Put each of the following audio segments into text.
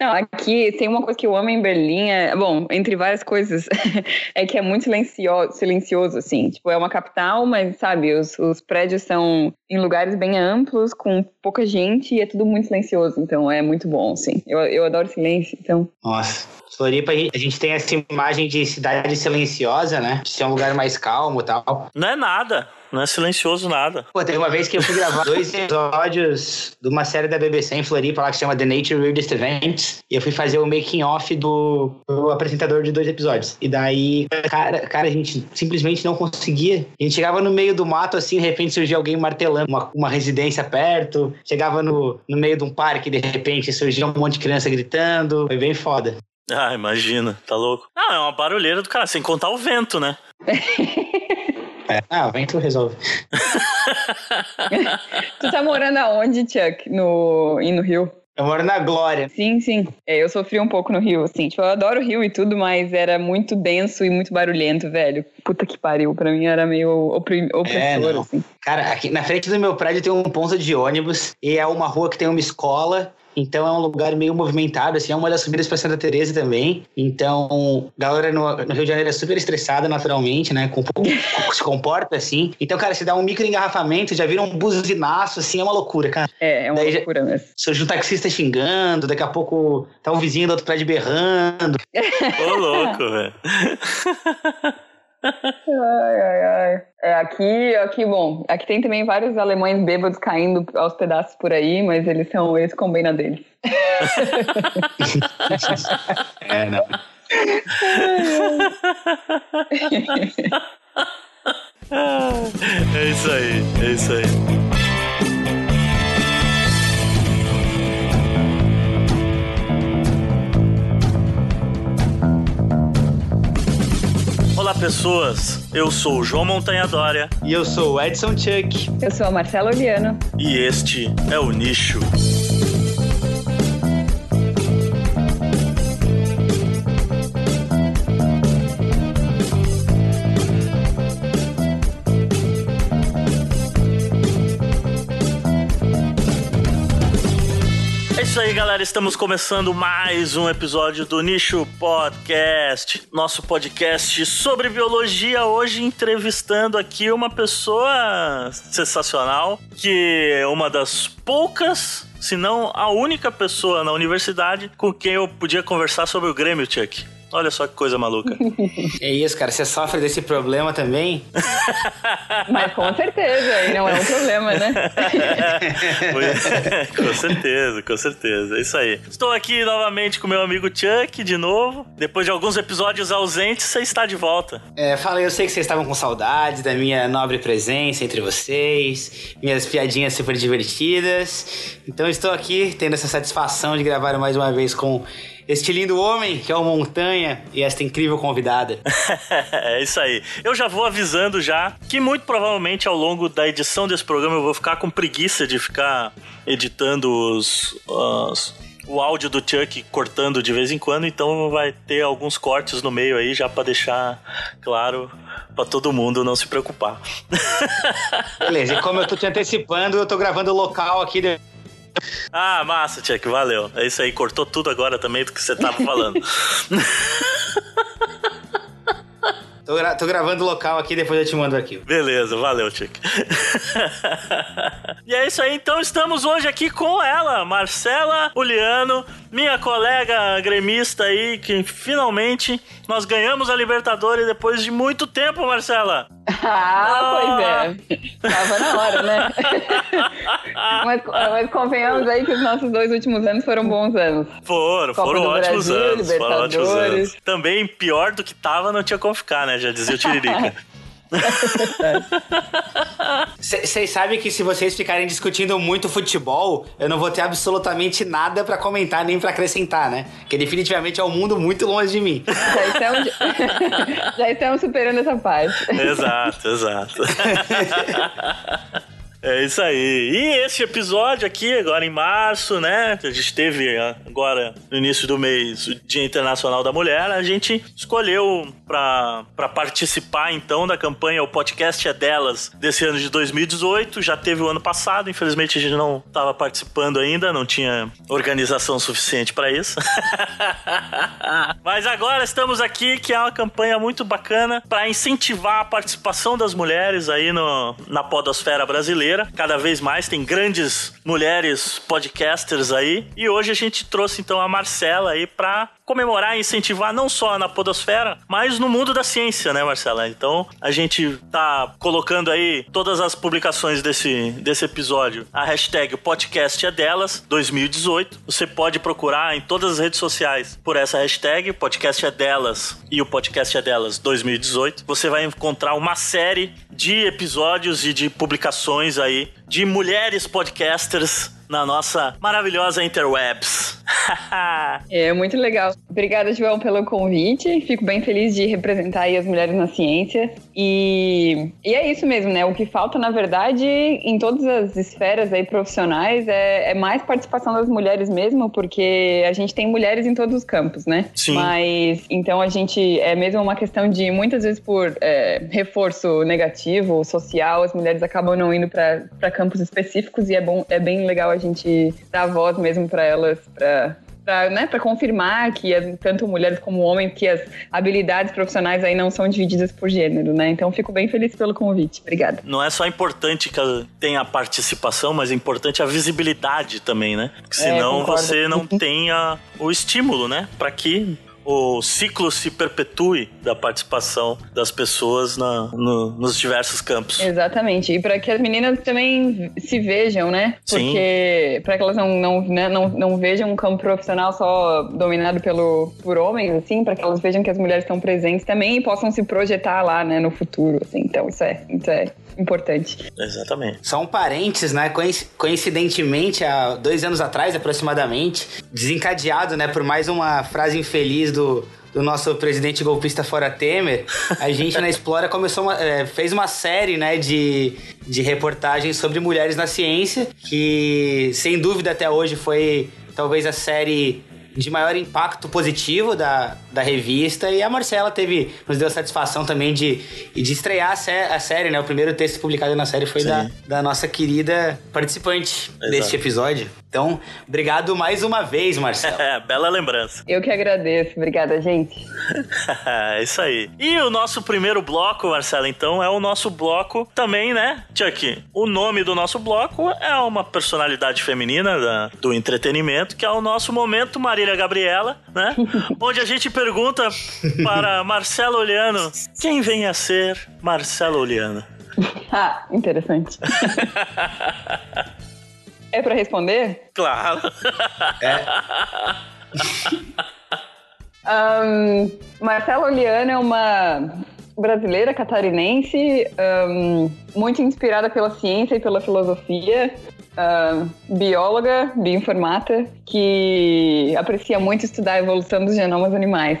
Não, aqui tem uma coisa que eu amo em Berlim, é, bom, entre várias coisas, é que é muito silencioso, silencioso, assim. Tipo, é uma capital, mas, sabe, os, os prédios são em lugares bem amplos, com pouca gente, e é tudo muito silencioso. Então, é muito bom, assim. Eu, eu adoro silêncio, então... Nossa, Floripa, a gente tem essa imagem de cidade silenciosa, né? De ser um lugar mais calmo e tal. Não é nada. Não é silencioso nada. Pô, teve uma vez que eu fui gravar dois episódios de uma série da BBC em Floripa lá que se chama The Nature Weirdest Events. E eu fui fazer o making off do, do, apresentador de dois episódios. E daí, cara, cara, a gente simplesmente não conseguia. A gente chegava no meio do mato, assim, de repente surgia alguém martelando uma, uma residência perto. Chegava no, no meio de um parque, de repente surgia um monte de criança gritando. Foi bem foda. Ah, imagina, tá louco. Não, é uma barulheira do cara, sem contar o vento, né? É. Ah, o vento resolve. tu tá morando aonde, Chuck? No, e no Rio? Eu moro na Glória. Sim, sim. É, eu sofri um pouco no Rio, assim. Tipo, eu adoro o Rio e tudo, mas era muito denso e muito barulhento, velho. Puta que pariu. Pra mim era meio oprim opressor, é, assim. Cara, aqui na frente do meu prédio tem um ponto de ônibus e é uma rua que tem uma escola então é um lugar meio movimentado, assim, é uma das subidas para Santa Teresa também. Então, a galera no, no, Rio de Janeiro é super estressada naturalmente, né? Com, se comporta assim. Então, cara, se dá um micro engarrafamento, já vira um buzinaço, assim, é uma loucura, cara. É, é uma Daí, loucura mesmo. Surge um taxista xingando, daqui a pouco tá um vizinho do outro prédio berrando. Ô, louco, velho. ai, ai, ai. É, aqui, aqui, bom, aqui tem também vários alemães bêbados caindo aos pedaços por aí, mas eles são, eles combinam deles. é, não. é isso aí, é isso aí. Olá, pessoas. Eu sou o João Montanha Dória. E eu sou o Edson Chuck. Eu sou a Marcela Oliano. E este é o Nicho. Isso aí, galera. Estamos começando mais um episódio do Nicho Podcast, nosso podcast sobre biologia. Hoje entrevistando aqui uma pessoa sensacional, que é uma das poucas, se não a única pessoa na universidade com quem eu podia conversar sobre o Grêmio, Chuck. Olha só que coisa maluca. É isso, cara. Você sofre desse problema também? Mas com certeza, e não é um problema, né? com certeza, com certeza. É isso aí. Estou aqui novamente com meu amigo Chuck, de novo. Depois de alguns episódios ausentes, você está de volta. É, fala, eu sei que vocês estavam com saudades da minha nobre presença entre vocês, minhas piadinhas super divertidas. Então estou aqui tendo essa satisfação de gravar mais uma vez com este lindo homem que é o Montanha e esta incrível convidada. é isso aí. Eu já vou avisando já que muito provavelmente ao longo da edição desse programa eu vou ficar com preguiça de ficar editando os, os o áudio do Chuck cortando de vez em quando, então vai ter alguns cortes no meio aí já para deixar claro para todo mundo não se preocupar. Beleza, e como eu tô te antecipando, eu tô gravando local aqui de ah, massa, Tchek, valeu. É isso aí, cortou tudo agora também do que você tava falando. Tô, gra tô, gravando o local aqui, depois eu te mando o arquivo. Beleza, valeu, Chico. e é isso aí, então estamos hoje aqui com ela, Marcela Uliano, minha colega gremista aí, que finalmente nós ganhamos a Libertadores depois de muito tempo, Marcela. Ah, pois é. Tava na hora, né? mas, mas, convenhamos aí que os nossos dois últimos anos foram bons anos. Foram, Copa foram ótimos Brasil, anos. Foram ótimos anos. Também pior do que tava, não tinha como ficar, né? Já dizia o Tiririca. Vocês sabem que se vocês ficarem discutindo muito futebol, eu não vou ter absolutamente nada para comentar nem para acrescentar, né? Que definitivamente é um mundo muito longe de mim. Já estamos, já estamos superando essa parte. Exato, exato. É isso aí. E esse episódio aqui, agora em março, né? A gente teve a agora no início do mês, o Dia Internacional da Mulher, a gente escolheu para participar então da campanha O Podcast é Delas desse ano de 2018. Já teve o ano passado, infelizmente a gente não estava participando ainda, não tinha organização suficiente para isso. Mas agora estamos aqui, que é uma campanha muito bacana para incentivar a participação das mulheres aí no, na podosfera brasileira. Cada vez mais tem grandes mulheres podcasters aí. E hoje a gente trouxe então a Marcela aí para comemorar e incentivar não só na podosfera, mas no mundo da ciência, né, Marcela? Então, a gente tá colocando aí todas as publicações desse, desse episódio. A hashtag podcast é delas, 2018. Você pode procurar em todas as redes sociais por essa hashtag, podcast é delas e o podcast é delas 2018. Você vai encontrar uma série de episódios e de publicações aí de mulheres podcasters na nossa maravilhosa interwebs. É muito legal. Obrigada, João, pelo convite. Fico bem feliz de representar as mulheres na ciência. E, e é isso mesmo, né? O que falta, na verdade, em todas as esferas aí profissionais é, é mais participação das mulheres mesmo, porque a gente tem mulheres em todos os campos, né? Sim. Mas então a gente é mesmo uma questão de muitas vezes por é, reforço negativo, social, as mulheres acabam não indo para campos específicos e é bom, é bem legal a gente dar voz mesmo para elas, para para né, confirmar que as, tanto mulheres como homens, que as habilidades profissionais aí não são divididas por gênero, né? Então fico bem feliz pelo convite. Obrigada. Não é só importante que tenha a participação, mas é importante a visibilidade também, né? Porque é, senão é, você não tem o estímulo, né? Para que o ciclo se perpetue da participação das pessoas na, no, nos diversos campos. Exatamente. E para que as meninas também se vejam, né? Porque para que elas não, não, né, não, não vejam um campo profissional só dominado pelo, por homens, assim, para que elas vejam que as mulheres estão presentes também e possam se projetar lá, né, no futuro. Assim. Então, isso é, isso é importante. Exatamente. Só um parênteses, né? Coincidentemente, há dois anos atrás, aproximadamente, desencadeado, né, por mais uma frase infeliz do, do nosso presidente golpista fora Temer, a gente na Explora começou uma, é, fez uma série né, de, de reportagens sobre mulheres na ciência, que sem dúvida até hoje foi talvez a série de maior impacto positivo da, da revista. E a Marcela teve, nos deu a satisfação também de, de estrear a, sé a série, né? O primeiro texto publicado na série foi da, da nossa querida participante Exato. deste episódio. Então, obrigado mais uma vez, Marcelo. É, bela lembrança. Eu que agradeço. Obrigada, gente. é isso aí. E o nosso primeiro bloco, Marcelo, então, é o nosso bloco também, né, Chuck? O nome do nosso bloco é uma personalidade feminina da, do entretenimento, que é o nosso Momento Marília Gabriela, né? onde a gente pergunta para Marcelo Oliano quem vem a ser Marcelo Oliano. ah, interessante. É para responder? Claro. É. um, Marcela Oliana é uma brasileira catarinense, um, muito inspirada pela ciência e pela filosofia, bióloga, bioinformata, que aprecia muito estudar a evolução dos genomas animais.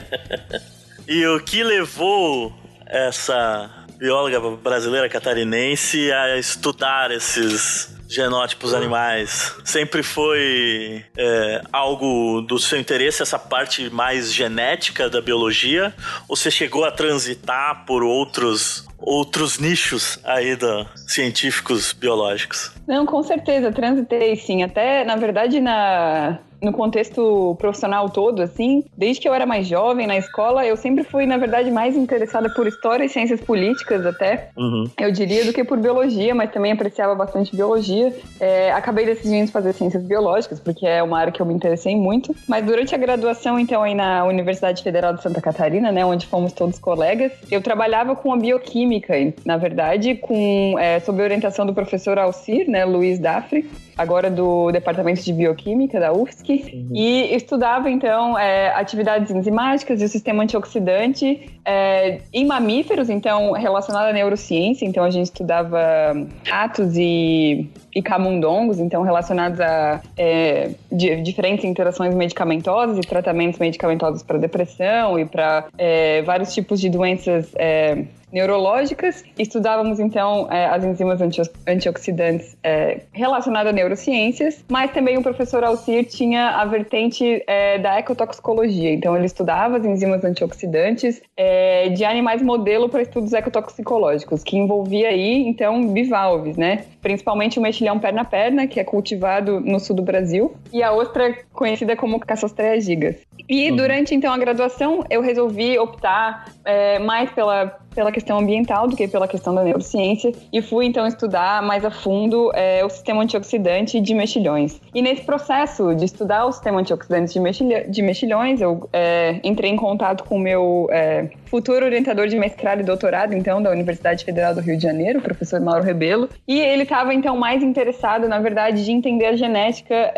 e o que levou essa bióloga brasileira catarinense a estudar esses genótipos animais. Sempre foi é, algo do seu interesse, essa parte mais genética da biologia? Ou você chegou a transitar por outros outros nichos aí da científicos biológicos? Não, com certeza, transitei sim. Até, na verdade, na, no contexto profissional todo, assim, desde que eu era mais jovem na escola, eu sempre fui, na verdade, mais interessada por história e ciências políticas, até, uhum. eu diria, do que por biologia, mas também apreciava bastante biologia. É, acabei decidindo fazer ciências biológicas, porque é uma área que eu me interessei muito. Mas durante a graduação, então, aí na Universidade Federal de Santa Catarina, né, onde fomos todos colegas, eu trabalhava com a bioquímica, na verdade, com, é, sob orientação do professor Alcir, né, Luiz Dafre, agora do Departamento de Bioquímica da UFSC, uhum. e estudava então é, atividades enzimáticas e o sistema antioxidante é, em mamíferos, então relacionado à neurociência. Então a gente estudava ratos e e camundongos, então relacionados a é, de, diferentes interações medicamentosas e tratamentos medicamentosos para depressão e para é, vários tipos de doenças é, neurológicas. Estudávamos, então, é, as enzimas antioxidantes é, relacionadas a neurociências, mas também o professor Alcir tinha a vertente é, da ecotoxicologia. Então, ele estudava as enzimas antioxidantes de animais modelo para estudos ecotoxicológicos, que envolvia aí, então, bivalves, né? Principalmente o mexilhão perna-perna, que é cultivado no sul do Brasil, e a ostra conhecida como Cassostrea gigas. E uhum. durante, então, a graduação, eu resolvi optar é, mais pela pela questão ambiental do que pela questão da neurociência e fui então estudar mais a fundo é, o sistema antioxidante de mexilhões. E nesse processo de estudar o sistema antioxidante de, mexilha, de mexilhões, eu é, entrei em contato com o meu é, futuro orientador de mestrado e doutorado, então, da Universidade Federal do Rio de Janeiro, o professor Mauro Rebelo, e ele estava então mais interessado, na verdade, de entender a genética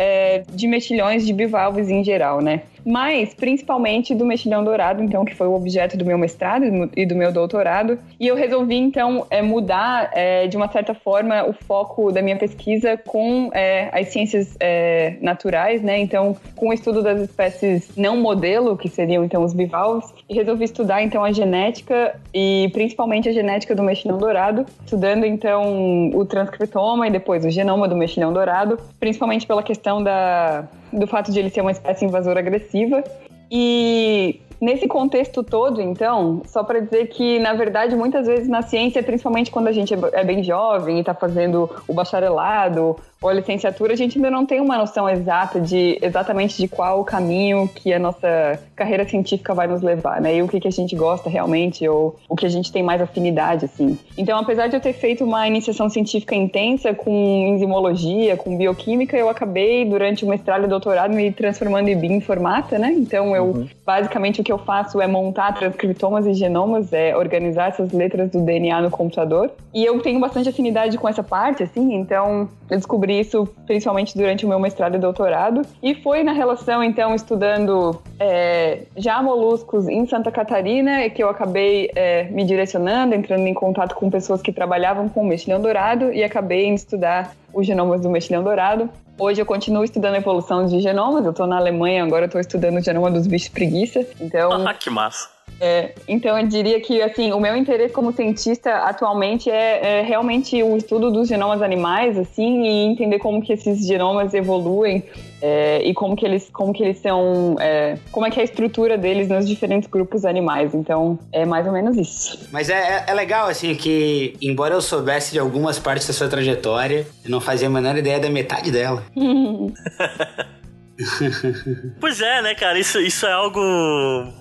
de mexilhões de bivalves em geral, né? Mas principalmente do mexilhão dourado, então, que foi o objeto do meu mestrado e do meu doutorado. E eu resolvi, então, é, mudar, é, de uma certa forma, o foco da minha pesquisa com é, as ciências é, naturais, né? Então, com o estudo das espécies não modelo, que seriam, então, os bivalves, e resolvi estudar, então, a genética e principalmente a genética do mexilhão dourado, estudando, então, o transcriptoma e depois o genoma do mexilhão dourado, principalmente pela questão da do fato de ele ser uma espécie invasora agressiva. E nesse contexto todo, então, só para dizer que, na verdade, muitas vezes na ciência, principalmente quando a gente é, é bem jovem e está fazendo o bacharelado ou a licenciatura, a gente ainda não tem uma noção exata de exatamente de qual o caminho que a nossa carreira científica vai nos levar, né? E o que, que a gente gosta realmente ou o que a gente tem mais afinidade, assim. Então, apesar de eu ter feito uma iniciação científica intensa com enzimologia, com bioquímica, eu acabei, durante o mestrado e doutorado, me transformando em bioinformata, né? Então, eu, uhum. basicamente, o que eu faço é montar transcriptomas e genomas, é organizar essas letras do DNA no computador. E eu tenho bastante afinidade com essa parte, assim, então eu descobri isso principalmente durante o meu mestrado e doutorado. E foi na relação, então, estudando é, já moluscos em Santa Catarina que eu acabei é, me direcionando, entrando em contato com pessoas que trabalhavam com o mexilhão dourado e acabei em estudar os genomas do mexilhão dourado. Hoje eu continuo estudando a evolução de genomas, eu estou na Alemanha, agora eu tô estudando o genoma dos bichos preguiça. Então. Ah, que massa! É, então eu diria que assim o meu interesse como cientista atualmente é, é, realmente o estudo dos genomas animais assim e entender como que esses genomas evoluem é, e como que eles como que eles são é, como é que é a estrutura deles nos diferentes grupos animais. Então é mais ou menos isso. Mas é, é, é legal assim que embora eu soubesse de algumas partes da sua trajetória eu não fazia a menor ideia da metade dela pois é, né, cara? Isso, isso é algo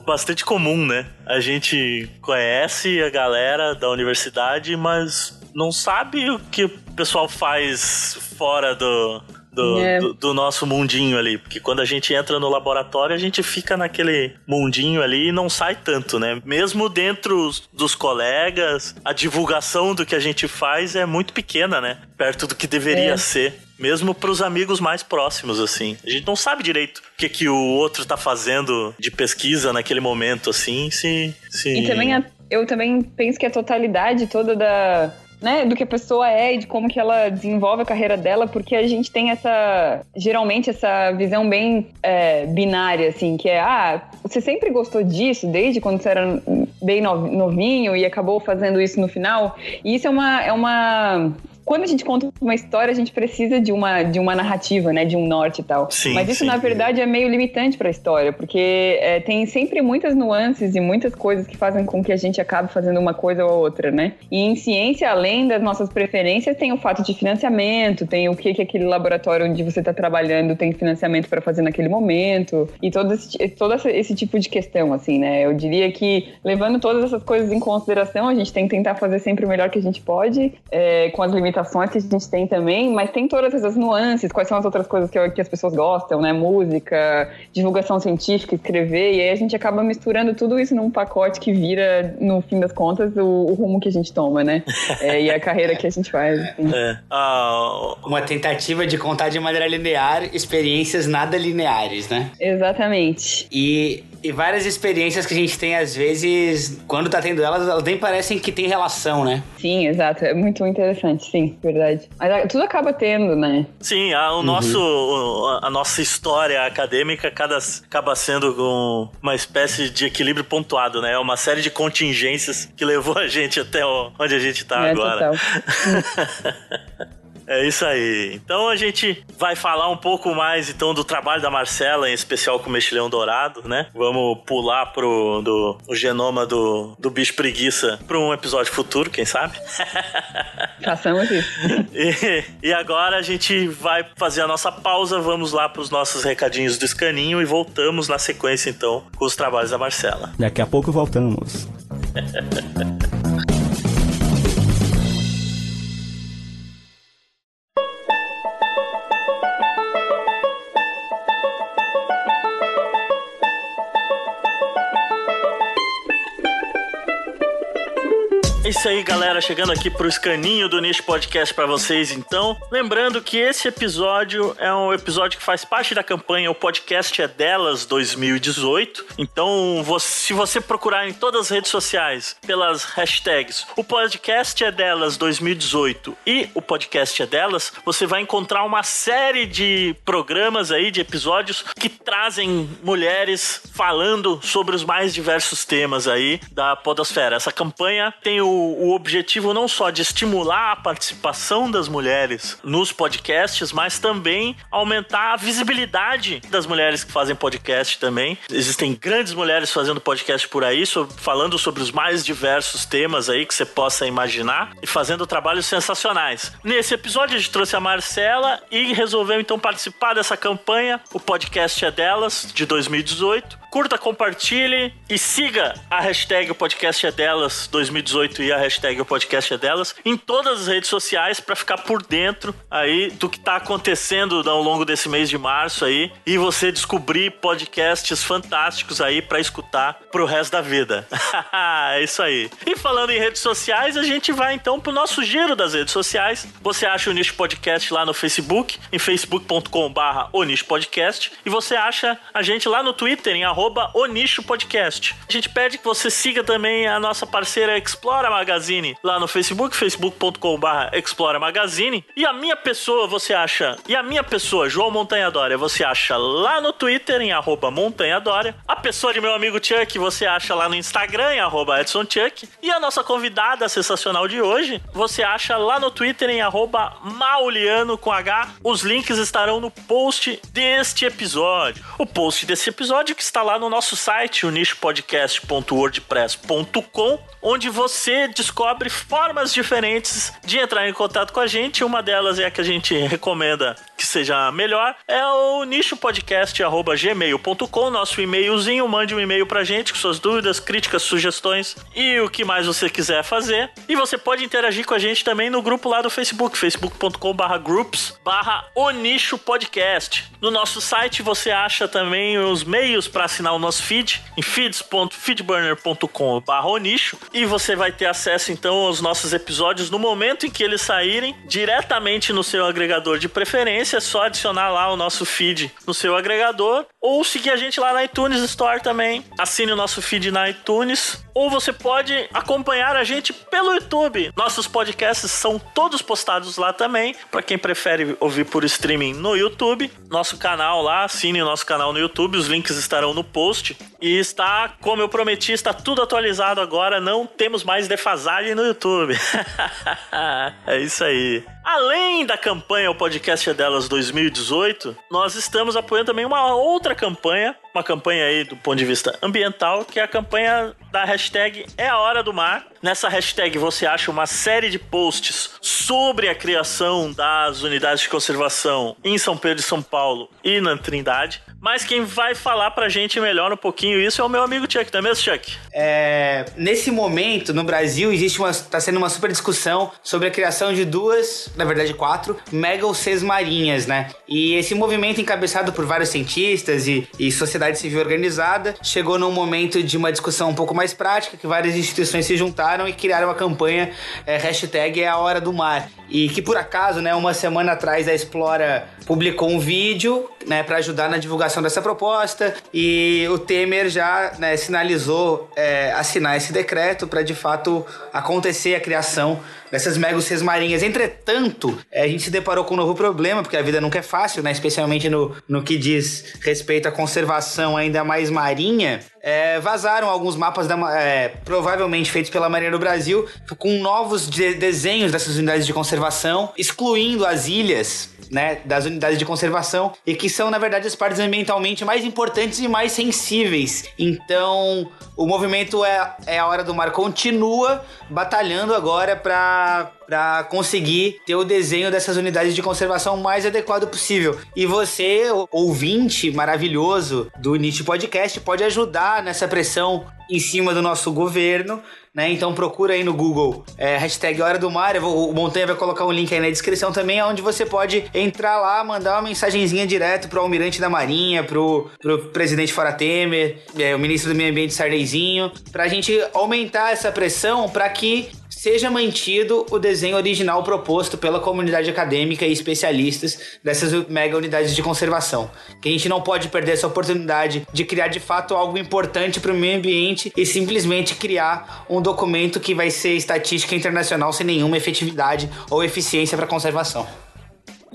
bastante comum, né? A gente conhece a galera da universidade, mas não sabe o que o pessoal faz fora do, do, é. do, do, nosso mundinho ali. Porque quando a gente entra no laboratório, a gente fica naquele mundinho ali e não sai tanto, né? Mesmo dentro dos colegas, a divulgação do que a gente faz é muito pequena, né? Perto do que deveria é. ser. Mesmo pros amigos mais próximos, assim. A gente não sabe direito o que, que o outro tá fazendo de pesquisa naquele momento, assim, se. se... E também a, eu também penso que a totalidade toda da, né, do que a pessoa é e de como que ela desenvolve a carreira dela, porque a gente tem essa, geralmente, essa visão bem é, binária, assim, que é, ah, você sempre gostou disso desde quando você era bem novinho e acabou fazendo isso no final. E isso é uma, é uma quando a gente conta uma história, a gente precisa de uma, de uma narrativa, né? De um norte e tal. Sim, Mas isso, sim. na verdade, é meio limitante para a história, porque é, tem sempre muitas nuances e muitas coisas que fazem com que a gente acabe fazendo uma coisa ou outra, né? E em ciência, além das nossas preferências, tem o fato de financiamento, tem o que, que aquele laboratório onde você está trabalhando tem financiamento para fazer naquele momento, e todo esse, todo esse tipo de questão, assim, né? Eu diria que, levando todas essas coisas em consideração, a gente tem que tentar fazer sempre o melhor que a gente pode, é, com as limitações limitações que a gente tem também, mas tem todas essas nuances, quais são as outras coisas que, que as pessoas gostam, né? Música, divulgação científica, escrever, e aí a gente acaba misturando tudo isso num pacote que vira, no fim das contas, o, o rumo que a gente toma, né? É, e a carreira que a gente faz. Assim. É. Uh, uma tentativa de contar de maneira linear experiências nada lineares, né? Exatamente. E E várias experiências que a gente tem, às vezes, quando tá tendo elas, elas nem parecem que tem relação, né? Sim, exato. É muito interessante, sim, verdade. Mas ah, tudo acaba tendo, né? Sim, a, o uhum. nosso, a nossa história acadêmica cada, acaba sendo com uma espécie de equilíbrio pontuado, né? É uma série de contingências que levou a gente até onde a gente tá é, agora. É isso aí. Então a gente vai falar um pouco mais então do trabalho da Marcela, em especial com o mexilhão dourado, né? Vamos pular pro do, o genoma do, do bicho preguiça para um episódio futuro, quem sabe? Façamos isso. E, e agora a gente vai fazer a nossa pausa, vamos lá para os nossos recadinhos do escaninho e voltamos na sequência então com os trabalhos da Marcela. Daqui a pouco voltamos. isso aí, galera. Chegando aqui pro escaninho do Nicho Podcast para vocês, então. Lembrando que esse episódio é um episódio que faz parte da campanha O Podcast é Delas 2018. Então, se você procurar em todas as redes sociais pelas hashtags O Podcast é Delas 2018 e O Podcast é Delas, você vai encontrar uma série de programas aí, de episódios que trazem mulheres falando sobre os mais diversos temas aí da Podosfera. Essa campanha tem o o, objetivo não só de estimular a participação das mulheres nos podcasts, mas também aumentar a visibilidade das mulheres que fazem podcast também. Existem grandes mulheres fazendo podcast por aí, falando sobre os mais diversos temas aí que você possa imaginar e fazendo trabalhos sensacionais. Nesse episódio a gente trouxe a Marcela e resolveu então participar dessa campanha. O podcast é delas, de 2018 curta, compartilhe e siga a hashtag o podcast é delas 2018 e a hashtag o podcast é delas em todas as redes sociais para ficar por dentro aí do que tá acontecendo ao longo desse mês de março aí e você descobrir podcasts fantásticos aí para escutar pro resto da vida. é isso aí. E falando em redes sociais, a gente vai então pro nosso giro das redes sociais. Você acha o Nicho Podcast lá no Facebook, em facebook.com/barra Podcast, e você acha a gente lá no Twitter em arroba arroba Podcast. A gente pede que você siga também a nossa parceira Explora Magazine lá no Facebook, facebook.com.br Explora Magazine. E a minha pessoa você acha, e a minha pessoa, João Montanha Dória, você acha lá no Twitter em arroba Montanha Dória. A pessoa de meu amigo Chuck você acha lá no Instagram em arroba Edson Chuck. E a nossa convidada sensacional de hoje você acha lá no Twitter em arroba Mauliano com H. Os links estarão no post deste episódio. O post desse episódio que está lá lá no nosso site, o nichopodcast.wordpress.com, onde você descobre formas diferentes de entrar em contato com a gente. Uma delas é a que a gente recomenda que seja melhor, é o nichopodcast.gmail.com, nosso e-mailzinho. Mande um e-mail pra gente com suas dúvidas, críticas, sugestões e o que mais você quiser fazer. E você pode interagir com a gente também no grupo lá do Facebook, facebook.com/barra groups barra o Nicho Podcast. No nosso site você acha também os meios para assinar o nosso feed em feeds.feedburner.com/barra o Nicho e você vai ter acesso então aos nossos episódios no momento em que eles saírem diretamente no seu agregador de preferência. É só adicionar lá o nosso feed no seu agregador ou seguir a gente lá na iTunes Store também. Assine o nosso feed na iTunes ou você pode acompanhar a gente pelo YouTube. Nossos podcasts são todos postados lá também, para quem prefere ouvir por streaming no YouTube. Nosso canal lá, assine o nosso canal no YouTube, os links estarão no post. E está, como eu prometi, está tudo atualizado agora, não temos mais defasagem no YouTube. é isso aí. Além da campanha O Podcast é Delas 2018, nós estamos apoiando também uma outra campanha, uma campanha aí do ponto de vista ambiental, que é a campanha da hashtag É a Hora do Mar. Nessa hashtag você acha uma série de posts sobre a criação das unidades de conservação em São Pedro e São Paulo e na Trindade. Mas quem vai falar pra gente melhor um pouquinho isso é o meu amigo Chuck, não é mesmo, Chuck? É, nesse momento, no Brasil, existe uma. tá sendo uma super discussão sobre a criação de duas, na verdade quatro, mega marinhas, né? E esse movimento encabeçado por vários cientistas e, e sociedade sociedade civil organizada, chegou num momento de uma discussão um pouco mais prática, que várias instituições se juntaram e criaram uma campanha é, hashtag é a hora do mar. E que por acaso, né, uma semana atrás a Explora publicou um vídeo, né, para ajudar na divulgação dessa proposta e o Temer já né, sinalizou é, assinar esse decreto para de fato acontecer a criação dessas megocês marinhas. Entretanto, é, a gente se deparou com um novo problema, porque a vida nunca é fácil, né? Especialmente no, no que diz respeito à conservação ainda mais marinha. É, vazaram alguns mapas da, é, provavelmente feitos pela Marinha do Brasil com novos de desenhos dessas unidades de conservação, excluindo as ilhas né, das unidades de conservação e que são, na verdade, as partes ambientalmente mais importantes e mais sensíveis. Então, o movimento é, é a Hora do Mar continua batalhando agora para para conseguir ter o desenho dessas unidades de conservação mais adequado possível. E você, ouvinte maravilhoso do Nietzsche Podcast, pode ajudar nessa pressão em cima do nosso governo, né? Então procura aí no Google é, hashtag Hora do Mar. Vou, o Montanha vai colocar um link aí na descrição também, onde você pode entrar lá, mandar uma mensagenzinha direto pro almirante da Marinha, pro, pro presidente Fora Temer, é, o ministro do Meio Ambiente Sarneyzinho, pra gente aumentar essa pressão para que seja mantido o desenho original proposto pela comunidade acadêmica e especialistas dessas mega unidades de conservação. Que a gente não pode perder essa oportunidade de criar de fato algo importante para o meio ambiente e simplesmente criar um documento que vai ser estatística internacional sem nenhuma efetividade ou eficiência para conservação.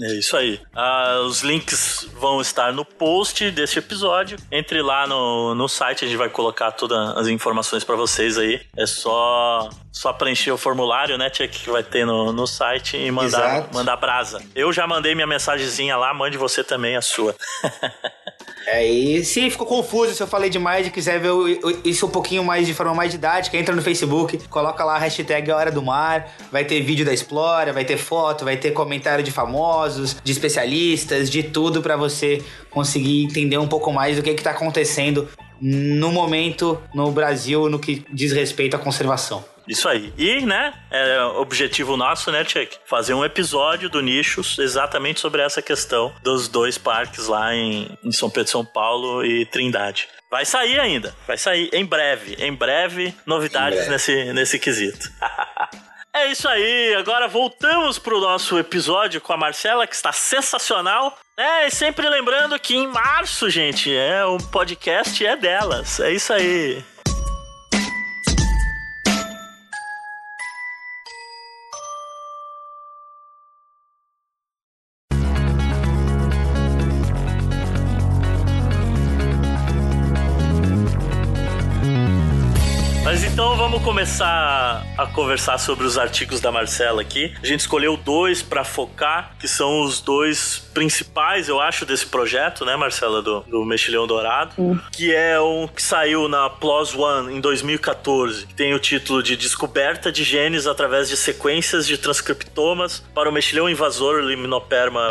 É isso aí. Ah, os links vão estar no post deste episódio. Entre lá no, no site, a gente vai colocar todas as informações para vocês aí. É só só preencher o formulário, né, Tia, que vai ter no, no site e mandar, mandar brasa. Eu já mandei minha mensagenzinha lá, mande você também a sua. É, e se ficou confuso, se eu falei demais e quiser ver isso um pouquinho mais de forma mais didática, entra no Facebook, coloca lá a hashtag Hora do Mar, vai ter vídeo da Explora, vai ter foto, vai ter comentário de famosos, de especialistas, de tudo para você conseguir entender um pouco mais do que está acontecendo no momento no Brasil no que diz respeito à conservação. Isso aí. E, né, é objetivo nosso, né, Chuck? Fazer um episódio do Nichos exatamente sobre essa questão dos dois parques lá em, em São Pedro, São Paulo e Trindade. Vai sair ainda, vai sair em breve. Em breve, novidades em breve. Nesse, nesse quesito. É isso aí, agora voltamos pro nosso episódio com a Marcela, que está sensacional. É, e sempre lembrando que em março, gente, é o podcast é delas. É isso aí. então vamos começar a conversar sobre os artigos da Marcela aqui. A gente escolheu dois para focar, que são os dois principais, eu acho, desse projeto, né, Marcela, do, do Mexilhão Dourado, hum. que é um que saiu na PLOS ONE em 2014, que tem o título de Descoberta de genes através de sequências de transcriptomas para o mexilhão invasor Limnoperma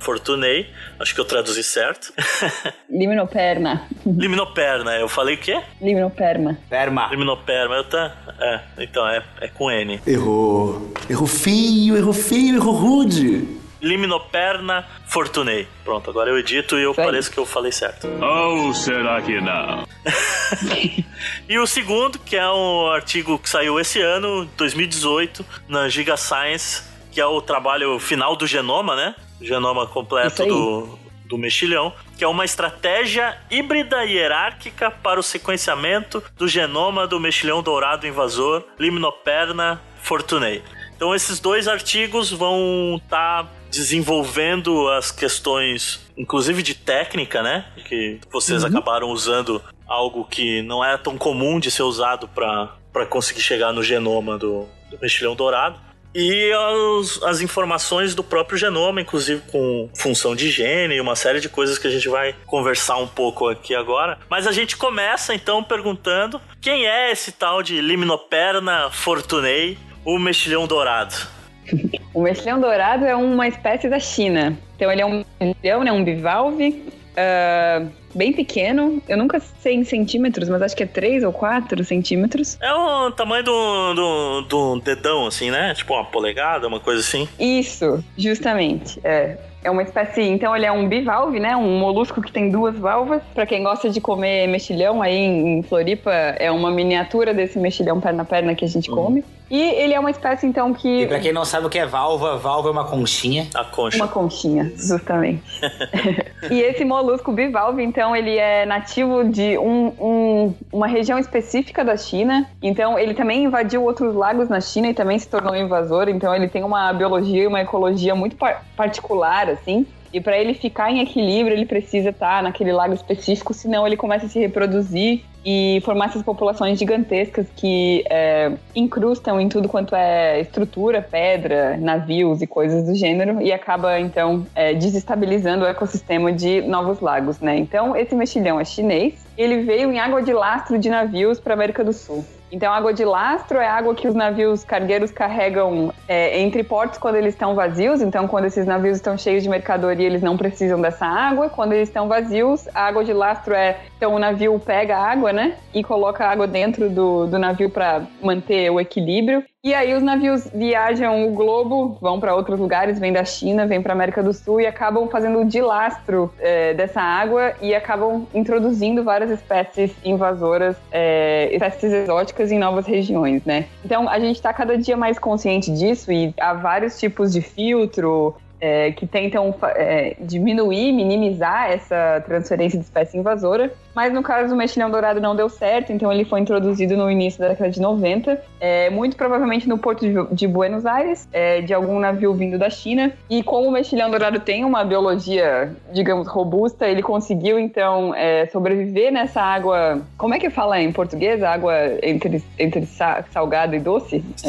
fortunei, acho que eu traduzi certo. Limnoperna. Limnoperna, eu falei o quê? Limnoperma. Perma. Limnoperma, eu tá. É, então é, é com N. Errou. Errou feio, errou feio, errou rude. Limnoperna Fortunei. Pronto, agora eu edito e eu pareço que eu falei certo. Ou será que não? e o segundo, que é um artigo que saiu esse ano, 2018, na Giga Science, que é o trabalho final do genoma, né? genoma completo do, do mexilhão, que é uma estratégia híbrida hierárquica para o sequenciamento do genoma do mexilhão dourado invasor Limnoperna fortunei. Então esses dois artigos vão estar tá desenvolvendo as questões, inclusive de técnica, né? Que vocês uhum. acabaram usando algo que não é tão comum de ser usado para conseguir chegar no genoma do, do mexilhão dourado e as, as, informações do próprio genoma, inclusive com função de gene e uma série de coisas que a gente vai conversar um pouco aqui agora. Mas a gente começa então perguntando quem é esse tal de Limnoperna fortunei, o mexilhão dourado. o mexilhão dourado é uma espécie da China. Então ele é um mexilhão, né, um bivalve, uh, bem pequeno. Eu nunca sei em centímetros, mas acho que é 3 ou 4 centímetros. É o tamanho do, do, do dedão, assim, né? Tipo uma polegada, uma coisa assim. Isso, justamente. É. é uma espécie, então ele é um bivalve, né? Um molusco que tem duas valvas. Para quem gosta de comer mexilhão aí em Floripa, é uma miniatura desse mexilhão perna a perna que a gente come. E ele é uma espécie, então, que. E pra quem não sabe o que é valva, valva é uma conchinha. A concha. Uma conchinha, justamente. e esse molusco bivalve, então, ele é nativo de um, um- uma região específica da China. Então, ele também invadiu outros lagos na China e também se tornou invasor. Então, ele tem uma biologia e uma ecologia muito par- particular, assim. E para ele ficar em equilíbrio, ele precisa estar naquele lago específico, senão ele começa a se reproduzir e formar essas populações gigantescas que é, incrustam em tudo quanto é estrutura, pedra, navios e coisas do gênero, e acaba então é, desestabilizando o ecossistema de novos lagos, né? Então, esse mexilhão é chinês, ele veio em água de lastro de navios para América do Sul. Então, água de lastro é água que os navios cargueiros carregam é, entre portos quando eles estão vazios. Então, quando esses navios estão cheios de mercadoria, eles não precisam dessa água. Quando eles estão vazios, a água de lastro é. Então, o navio pega a água, né? E coloca a água dentro do, do navio para manter o equilíbrio. E aí, os navios viajam o globo, vão para outros lugares, vêm da China, vêm para América do Sul e acabam fazendo o de lastro é, dessa água e acabam introduzindo várias espécies invasoras, é, espécies exóticas em novas regiões, né? Então, a gente está cada dia mais consciente disso e há vários tipos de filtro, é, que tentam é, diminuir, minimizar essa transferência de espécie invasora. Mas no caso do mexilhão dourado não deu certo, então ele foi introduzido no início da década de 90, é, muito provavelmente no porto de, de Buenos Aires, é, de algum navio vindo da China. E como o mexilhão dourado tem uma biologia, digamos, robusta, ele conseguiu então é, sobreviver nessa água. Como é que fala em português? Água entre, entre sa- salgada e doce? É,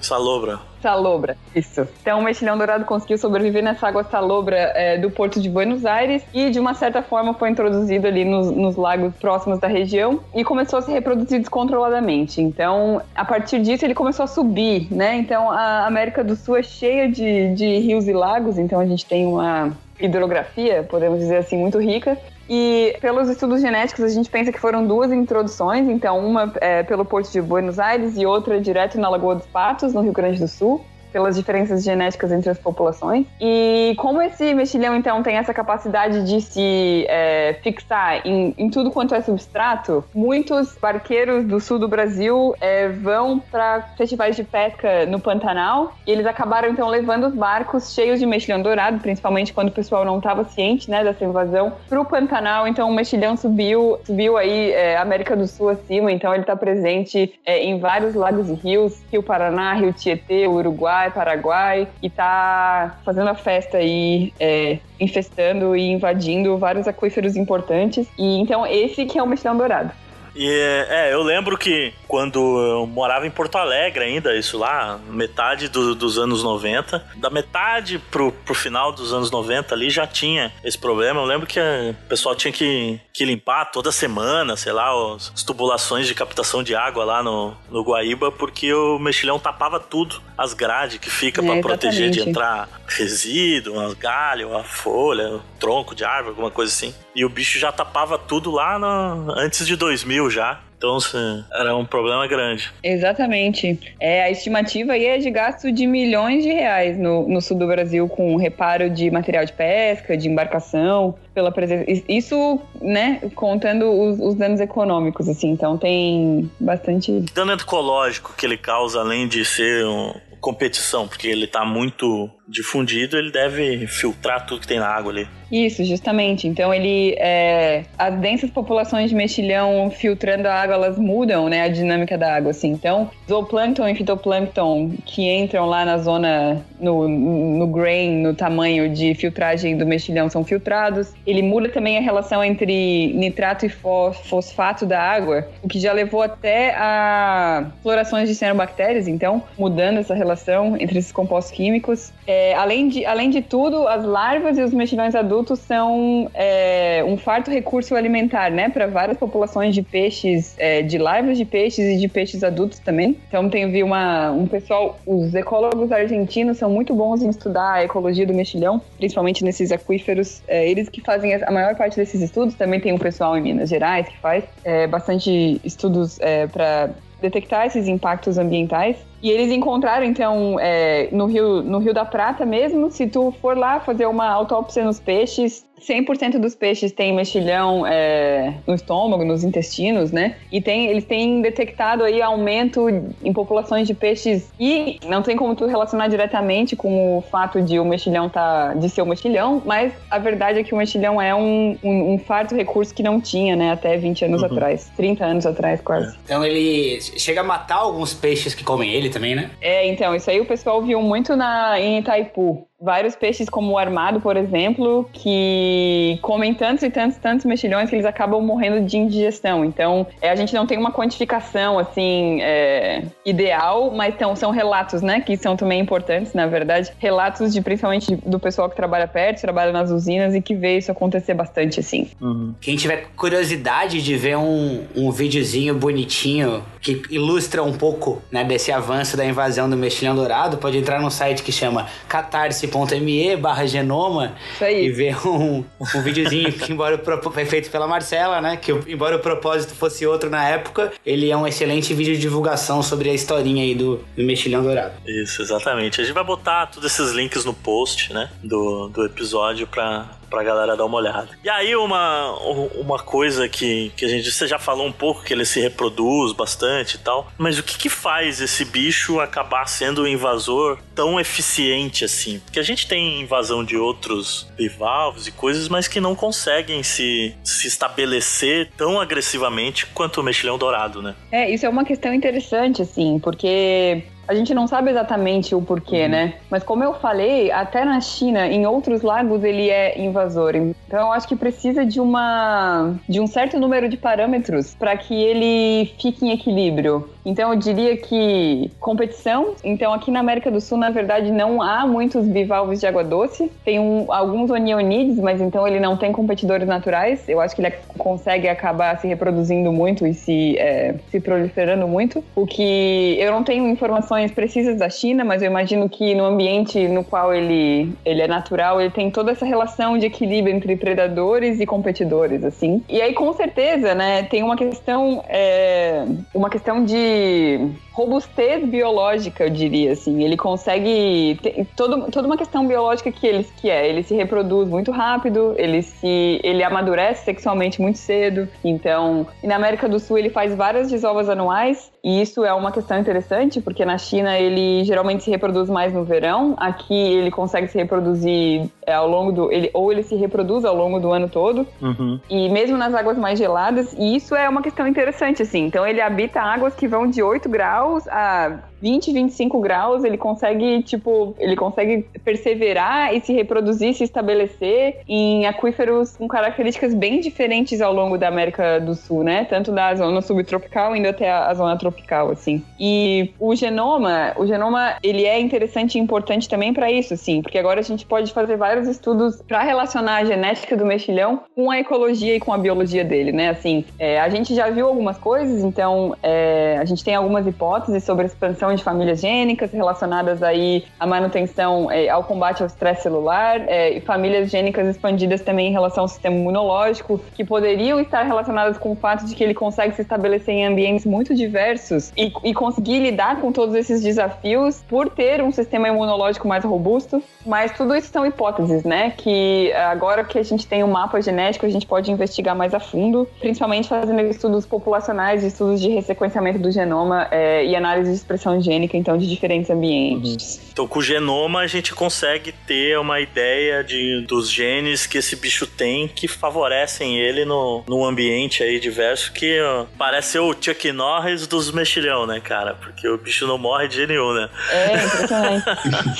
Salobra. Salobra. Isso. Então o mexilhão dourado conseguiu sobreviver nessa água salobra é, do porto de Buenos Aires e de uma certa forma foi introduzido ali nos, nos lagos próximos da região e começou a se reproduzir descontroladamente. Então, a partir disso ele começou a subir, né? Então a América do Sul é cheia de, de rios e lagos, então a gente tem uma hidrografia, podemos dizer assim, muito rica. E pelos estudos genéticos, a gente pensa que foram duas introduções, então uma é, pelo Porto de Buenos Aires e outra direto na Lagoa dos Patos, no Rio Grande do Sul, pelas diferenças genéticas entre as populações. E como esse mexilhão, então, tem essa capacidade de se é, fixar em, em tudo quanto é substrato, muitos barqueiros do sul do Brasil é, vão para festivais de pesca no Pantanal e eles acabaram, então, levando os barcos cheios de mexilhão dourado, principalmente quando o pessoal não estava ciente né, dessa invasão, para o Pantanal. Então, o mexilhão subiu, subiu aí é, América do Sul acima, então ele está presente é, em vários lagos e rios, Rio Paraná, Rio Tietê, Uruguai, Paraguai, e tá fazendo a festa aí, é, infestando e invadindo vários aquíferos importantes. E então esse que é o mexilhão dourado. E é, eu lembro que quando eu morava em Porto Alegre ainda, isso lá, metade do- dos anos 90, da metade pro, pro final dos anos 90 ali já tinha esse problema. Eu lembro que eh, o pessoal tinha que, que limpar toda semana, sei lá, os- as tubulações de captação de água lá no, no Guaíba, porque o mexilhão tapava tudo, as grades que fica É, pra proteger de entrar resíduo, umas galhos, a folha, o tronco de árvore, alguma coisa assim. E o bicho já tapava tudo lá no- antes de 2000 já. Então assim, era um problema grande. Exatamente. É, a estimativa aí é de gasto de milhões de reais no, no sul do Brasil com reparo de material de pesca, de embarcação, pela presença. Isso, né, contando os, os danos econômicos, assim. Então tem bastante. Dano ecológico que ele causa, além de ser um, competição, porque ele tá muito difundido, ele deve filtrar tudo que tem na água ali. Isso, justamente. Então ele. É, as densas populações de mexilhão filtrando a água, elas mudam né, a dinâmica da água. Assim. Então, zooplâncton e fitoplâncton que entram lá na zona, no, no grain, no tamanho de filtragem do mexilhão, são filtrados. Ele muda também a relação entre nitrato e fo- fosfato da água, o que já levou até a florações de cianobactérias, então, mudando essa relação entre esses compostos químicos. É, além, de, além de tudo, as larvas e os mexilhões adultos são é, um farto recurso alimentar, né, para várias populações de peixes, é, de larvas de peixes e de peixes adultos também. Então, tem vi uma, um pessoal, os ecólogos argentinos são muito bons em estudar a ecologia do mexilhão, principalmente nesses aquíferos. É, eles que fazem a maior parte desses estudos. Também tem um pessoal em Minas Gerais que faz é, bastante estudos para detectar esses impactos ambientais. E eles encontraram, então, é, no, Rio, no Rio da Prata mesmo, se tu for lá fazer uma autópsia nos peixes, 100% dos peixes têm mexilhão é, no estômago, nos intestinos, né? E tem, eles têm detectado aí aumento em populações de peixes e não tem como tu relacionar diretamente com o fato de o mexilhão tá, de ser o mexilhão, mas a verdade é que o mexilhão é um, um, um farto recurso que não tinha, né? Até 20 anos uhum. atrás, 30 anos atrás quase. Então ele chega a matar alguns peixes que comem ele também, né? É, então, isso aí o pessoal viu muito na, em Itaipu vários peixes como o armado, por exemplo, que comem tantos e tantos, tantos mexilhões que eles acabam morrendo de indigestão. Então, é, a gente não tem uma quantificação, assim, é, ideal, mas então, são relatos, né, que são também importantes, na verdade. Relatos de, principalmente, do pessoal que trabalha perto, trabalha nas usinas e que vê isso acontecer bastante, assim. Uhum. Quem tiver curiosidade de ver um, um videozinho bonitinho que ilustra um pouco, né, desse avanço da invasão do mexilhão dourado, pode entrar no site que chama catarse bit.me barra genoma e ver um, um videozinho que, embora foi feito pela Marcela, né? Que embora o propósito fosse outro na época, ele é um excelente vídeo de divulgação sobre a historinha aí do, do mexilhão dourado. Isso, exatamente. A gente vai botar todos esses links no post, né? Do, do episódio pra, pra galera dar uma olhada. E aí, uma, uma coisa que, que a gente você já falou um pouco, que ele se reproduz bastante e tal, mas o que que faz esse bicho acabar sendo um invasor tão eficiente assim? Porque a gente tem invasão de outros bivalves e coisas, mas que não conseguem se, se estabelecer tão agressivamente quanto o mexilhão dourado, né? É, isso é uma questão interessante, assim, porque a gente não sabe exatamente o porquê, uhum. né? Mas como eu falei, até na China, em outros lagos, ele é invasor. Então eu acho que precisa de uma de um certo número de parâmetros para que ele fique em equilíbrio. Então eu diria que competição. Então aqui na América do Sul, na verdade, não há muitos bivalves de água doce. Tem um, alguns onionides, mas então ele não tem competidores naturais. Eu acho que ele consegue acabar se reproduzindo muito e se, é, se proliferando muito. O que eu não tenho informações precisas da China, mas eu imagino que no ambiente no qual ele, ele é natural, ele tem toda essa relação de equilíbrio entre predadores e competidores, assim. E aí, com certeza, né, tem uma questão, é, uma questão de robustez biológica, eu diria, assim. Ele consegue... Todo, toda uma questão biológica que ele que é. Ele se reproduz muito rápido, ele se... Ele amadurece sexualmente muito cedo. Então, na América do Sul, ele faz várias desovas anuais. E isso é uma questão interessante, porque na China ele geralmente se reproduz mais no verão. Aqui ele consegue se reproduzir é, ao longo do... Ele, ou ele se reproduz ao longo do ano todo. Uhum. E mesmo nas águas mais geladas. E isso é uma questão interessante, assim. Então, ele habita águas que vão de 8 graus graus a 20, 25 graus, ele consegue, tipo, ele consegue perseverar e se reproduzir, se estabelecer em aquíferos com características bem diferentes ao longo da América do Sul, né? Tanto da zona subtropical indo até a, zona tropical, assim. E o genoma, o genoma, ele é interessante e importante também para isso, assim, porque agora a gente pode fazer vários estudos para relacionar a genética do mexilhão com a ecologia e com a biologia dele, né? Assim, é, a gente já viu algumas coisas, então é, a gente tem algumas hipóteses sobre a expansão de famílias gênicas relacionadas aí à manutenção, é, ao combate ao estresse celular, é, e famílias gênicas expandidas também em relação ao sistema imunológico, que poderiam estar relacionadas com o fato de que ele consegue se estabelecer em ambientes muito diversos e, e conseguir lidar com todos esses desafios por ter um sistema imunológico mais robusto. Mas tudo isso são hipóteses, né? Que agora que a gente tem o um mapa genético, a gente pode investigar mais a fundo, principalmente fazendo estudos populacionais, estudos de ressequenciamento do genoma é, e análise de expressão gênica, então, de diferentes ambientes. Uhum. Então, com o genoma, a gente consegue ter uma ideia de, dos genes que esse bicho tem que favorecem ele no, num ambiente aí diverso que ó, parece o Chuck Norris dos mexilhão, né, cara? Porque o bicho não morre de nenhum, né? É, impressionante.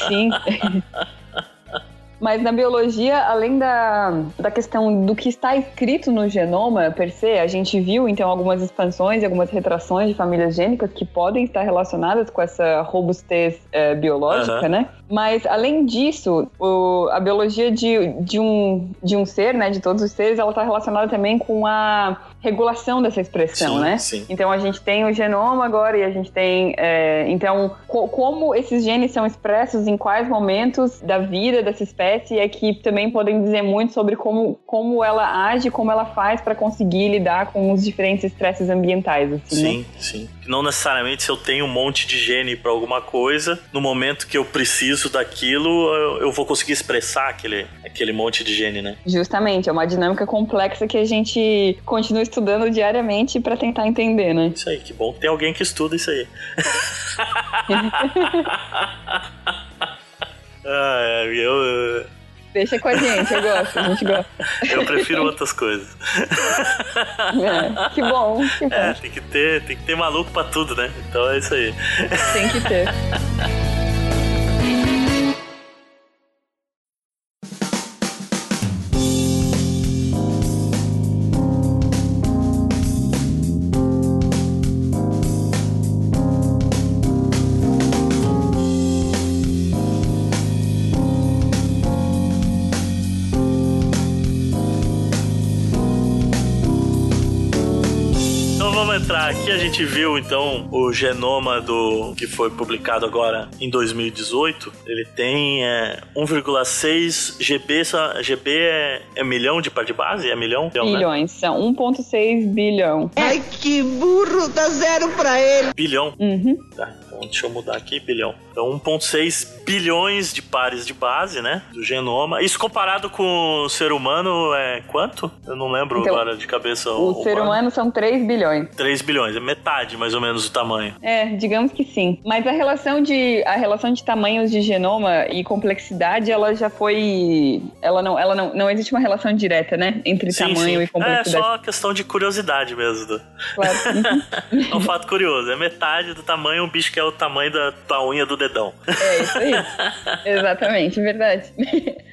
Sim. Mas na biologia, além da, da questão do que está escrito no genoma per se, a gente viu então algumas expansões e algumas retrações de famílias gênicas que podem estar relacionadas com essa robustez é, biológica, uhum. né? Mas além disso, o, a biologia de, de, um, de um ser, né, de todos os seres, ela está relacionada também com a regulação dessa expressão, sim, né? Sim. Então a gente tem o genoma agora e a gente tem. É, então, co como esses genes são expressos em quais momentos da vida dessa espécie espécie é que também podem dizer muito sobre como, como ela age, como ela faz para conseguir lidar com os diferentes estresses ambientais. Assim, sim, né? sim. Não necessariamente se eu tenho um monte de gene para alguma coisa, no momento que eu preciso daquilo, eu, eu vou conseguir expressar aquele, aquele monte de gene, né? Justamente, é uma dinâmica complexa que a gente continua estudando diariamente para tentar entender, né? Isso aí, que bom que tem alguém que estuda isso aí. ah, é, eu, Deixa com a gente, eu gosto, a gente gosta. Eu prefiro outras coisas. É, que bom, que bom. É, tem que ter, tem que ter maluco pra tudo, né? Então é isso aí. Tem que ter. gente viu então o genoma do que foi publicado agora em 2018. Ele tem é, 1,6 GB. GB é, é, milhão de par de base? É milhão? Bilhões, né? são 1,6 bilhão. Ai, que burro! Dá zero pra ele! Bilhão? Uhum. Tá, deixa eu mudar aqui, bilhão. Então 1,6 bilhões de pares de base, né? Do genoma. Isso comparado com o ser humano é quanto? Eu não lembro então, agora de cabeça. O, ser humano são 3 bilhões. 3 bilhões, é metade mais ou menos do tamanho. É, digamos que sim. Mas a relação de a relação de tamanhos de genoma e complexidade, ela já foi, ela não, ela não, não existe uma relação direta, né, entre sim, tamanho sim. e complexidade. É só questão de curiosidade mesmo. Claro. é um fato curioso. É metade do tamanho um bicho que é o tamanho da tua unha do dedão. É isso aí. Exatamente, verdade.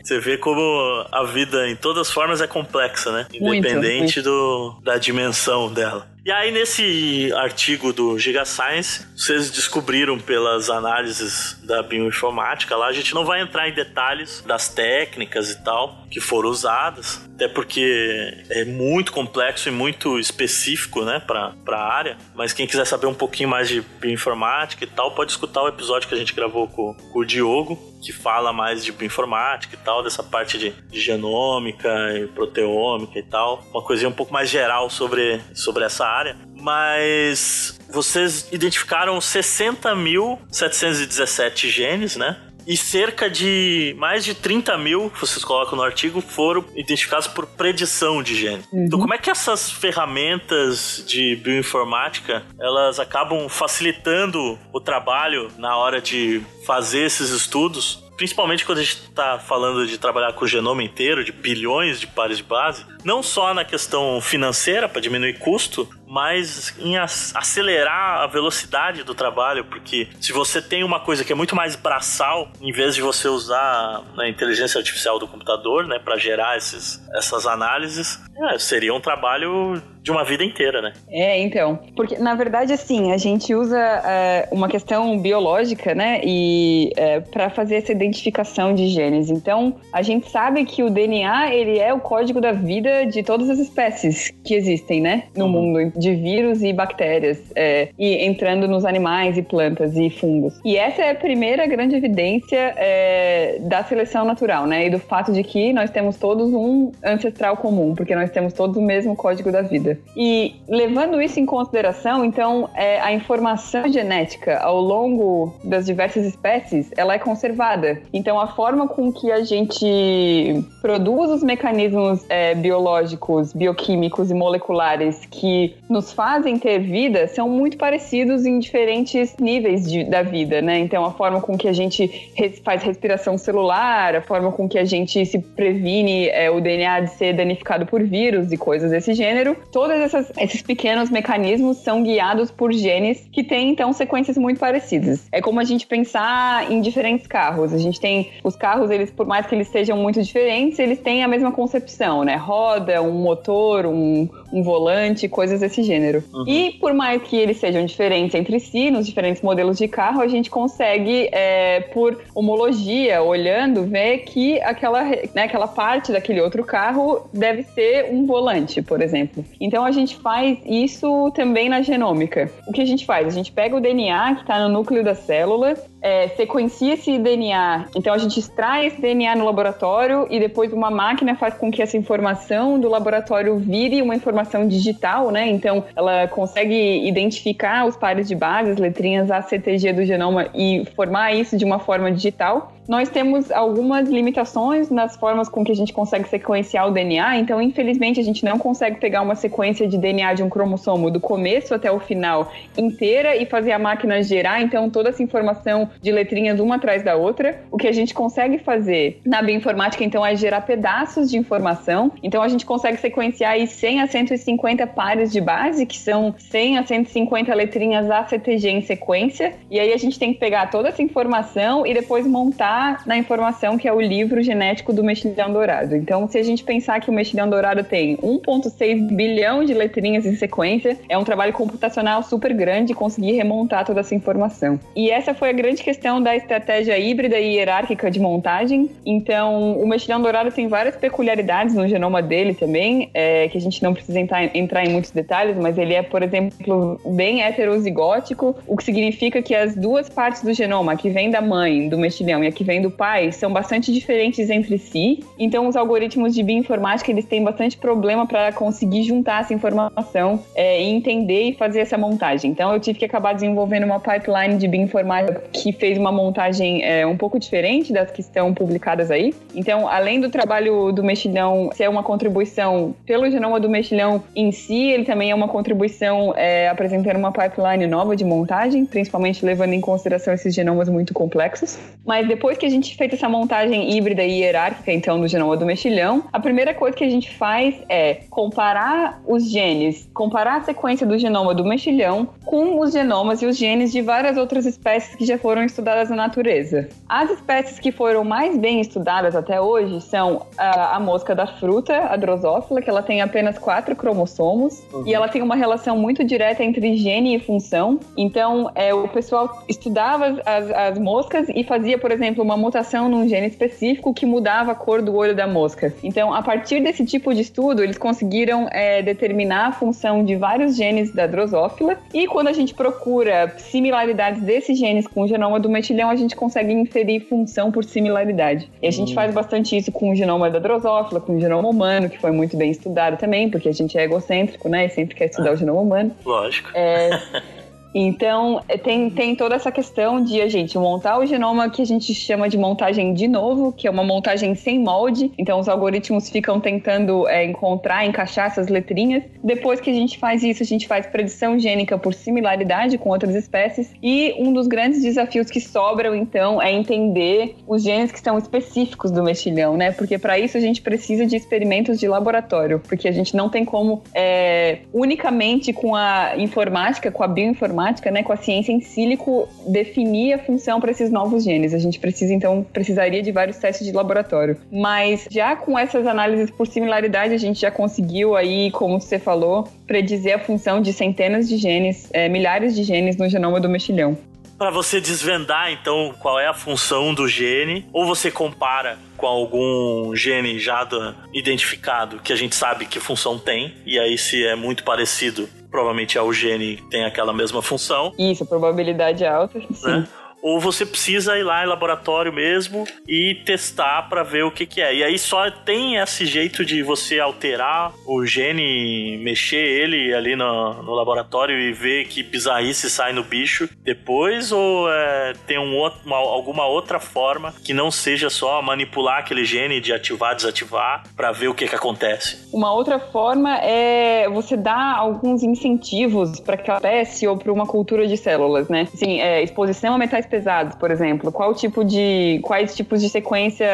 Você vê como a vida em todas as formas é complexa, né? Independente muito, muito. Do, da dimensão dela. E aí, nesse artigo do Giga Science, vocês descobriram pelas análises da bioinformática lá, a gente não vai entrar em detalhes das técnicas e tal que foram usadas, até porque é muito complexo e muito específico, né, para a área. Mas quem quiser saber um pouquinho mais de bioinformática e tal, pode escutar o episódio que a gente gravou com, com o Diogo, que fala mais de bioinformática e tal, dessa parte de, de genômica e proteômica e tal, uma coisinha um pouco mais geral sobre, sobre essa área. Mas vocês identificaram 60.717 genes, né? E cerca de mais de 30 mil, vocês colocam no artigo, foram identificados por predição de gene. Uhum. Então, como é que essas ferramentas de bioinformática elas acabam facilitando o trabalho na hora de fazer esses estudos? Principalmente quando a gente está falando de trabalhar com o genoma inteiro, de bilhões de pares de base, não só na questão financeira, para diminuir custo, mas em acelerar a velocidade do trabalho, porque se você tem uma coisa que é muito mais braçal, em vez de você usar a inteligência artificial do computador, né, para gerar esses, essas análises, é, seria um trabalho de uma vida inteira, né? É, então. Porque, na verdade, assim, a gente usa é, uma questão biológica, né? E é, para fazer essa identificação de genes. Então, a gente sabe que o DNA, ele é o código da vida de todas as espécies que existem, né? No uhum. mundo, de vírus e bactérias. É, e entrando nos animais e plantas e fungos. E essa é a primeira grande evidência é, da seleção natural, né? E do fato de que nós temos todos um ancestral comum, porque nós temos todos o mesmo código da vida. E levando isso em consideração, então, é, a informação genética ao longo das diversas espécies, ela é conservada. Então, a forma com que a gente produz os mecanismos é, biológicos, bioquímicos e moleculares que nos fazem ter vida são muito parecidos em diferentes níveis de, da vida, né? Então, a forma com que a gente res, faz respiração celular, a forma com que a gente se previne é, o DNA de ser danificado por vírus e coisas desse gênero, todos esses pequenos mecanismos são guiados por genes que têm, então, sequências muito parecidas. É como a gente pensar em diferentes carros. A gente tem os carros, eles, por mais que eles sejam muito diferentes, eles têm a mesma concepção, né? Roda, um motor, um, um volante, coisas desse gênero. Uhum. E por mais que eles sejam diferentes entre si, nos diferentes modelos de carro, a gente consegue, é, por homologia, olhando, ver que aquela, né, aquela parte daquele outro carro deve ser um volante, por exemplo. Então a gente faz isso também na genômica. O que a gente faz? A gente pega o DNA que está no núcleo da célula, é, sequencia esse DNA. Então a gente extrai esse DNA no laboratório e depois uma máquina faz com que essa informação do laboratório vire uma informação digital, né? Então ela consegue identificar os pares de base, as letrinhas ACTG do genoma e formar isso de uma forma digital. Nós temos algumas limitações nas formas com que a gente consegue sequenciar o DNA, então infelizmente a gente não consegue pegar uma sequência de DNA de um cromossomo do começo até o final inteira e fazer a máquina gerar então toda essa informação de letrinhas uma atrás da outra. O que a gente consegue fazer na bioinformática, então, é gerar pedaços de informação. Então, a gente consegue sequenciar aí 100 a 150 pares de base, que são 100 a 150 letrinhas ACTG em sequência. E aí a gente tem que pegar toda essa informação e depois montar na informação que é o livro genético do mexilhão dourado. Então, se a gente pensar que o mexilhão dourado tem 1,6 bilhão de letrinhas em sequência, é um trabalho computacional super grande conseguir remontar toda essa informação. E essa foi a grande questão da estratégia híbrida e hierárquica de montagem. Então, o mexilhão dourado tem várias peculiaridades no genoma dele também, é, que a gente não precisa entrar, entrar em muitos detalhes, mas ele é, por exemplo, bem heterozigótico, o que significa que as duas partes do genoma, que vem da mãe do mexilhão e a que vem do pai, são bastante diferentes entre si. Então, os algoritmos de bioinformática eles têm bastante problema para conseguir juntar essa informação é, e entender e fazer essa montagem. Então, eu tive que acabar desenvolvendo uma pipeline de bioinformática que fez uma montagem é, um pouco diferente das que estão publicadas aí. Então, além do trabalho do mexilhão ser uma contribuição pelo genoma do mexilhão em si, ele também é uma contribuição é, apresentando uma pipeline nova de montagem, principalmente levando em consideração esses genomas muito complexos. Mas depois que a gente fez essa montagem híbrida e hierárquica, então, do genoma do mexilhão, a primeira coisa que a gente faz é comparar os genes, comparar a sequência do genoma do mexilhão com os genomas e os genes de várias outras espécies que já foram estudadas na natureza. As espécies que foram mais bem estudadas até hoje são a, a mosca da fruta, a drosófila, que ela tem apenas quatro cromossomos uhum. e ela tem uma relação muito direta entre gene e função. Então, é, o pessoal estudava as, as moscas e fazia, por exemplo, uma mutação num gene específico que mudava a cor do olho da mosca. Então, a partir desse tipo de estudo, eles conseguiram é, determinar a função de vários genes da drosófila e quando a gente procura similaridades desses genes com o genoma do metilhão, a gente consegue inferir função por similaridade. E a gente hum. faz bastante isso com o genoma da drosófila, com o genoma humano, que foi muito bem estudado também, porque a gente é egocêntrico, né? E sempre quer estudar ah, o genoma humano. Lógico. É, Então, é, tem, tem toda essa questão de a gente montar o genoma que a gente chama de montagem de novo, que é uma montagem sem molde. Então, os algoritmos ficam tentando é, encontrar, encaixar essas letrinhas. Depois que a gente faz isso, a gente faz predição gênica por similaridade com outras espécies. E um dos grandes desafios que sobram, então, é entender os genes que são específicos do mexilhão, né? Porque para isso a gente precisa de experimentos de laboratório, porque a gente não tem como é, unicamente com a informática, com a bioinformática, né, com a ciência em sílico, definir a função para esses novos genes. A gente precisa, então, precisaria de vários testes de laboratório. Mas já com essas análises por similaridade, a gente já conseguiu aí, como você falou, predizer a função de centenas de genes, é, milhares de genes no genoma do mexilhão para você desvendar então qual é a função do gene, ou você compara com algum gene já identificado que a gente sabe que função tem, e aí se é muito parecido, provavelmente é o gene tem aquela mesma função. Isso, probabilidade alta, sim. Né? Ou você precisa ir lá em laboratório mesmo e testar para ver o que, que é. E aí só tem esse jeito de você alterar o gene, mexer ele ali no, no laboratório e ver que bizarrice sai no bicho depois, ou é, tem um outro, uma, alguma outra forma que não seja só manipular aquele gene de ativar, desativar, para ver o que, que acontece? Uma outra forma é você dar alguns incentivos para aquela espécie ou para uma cultura de células, né? Assim, é, exposição a metais pesados, por exemplo? Qual tipo de. Quais tipos de sequência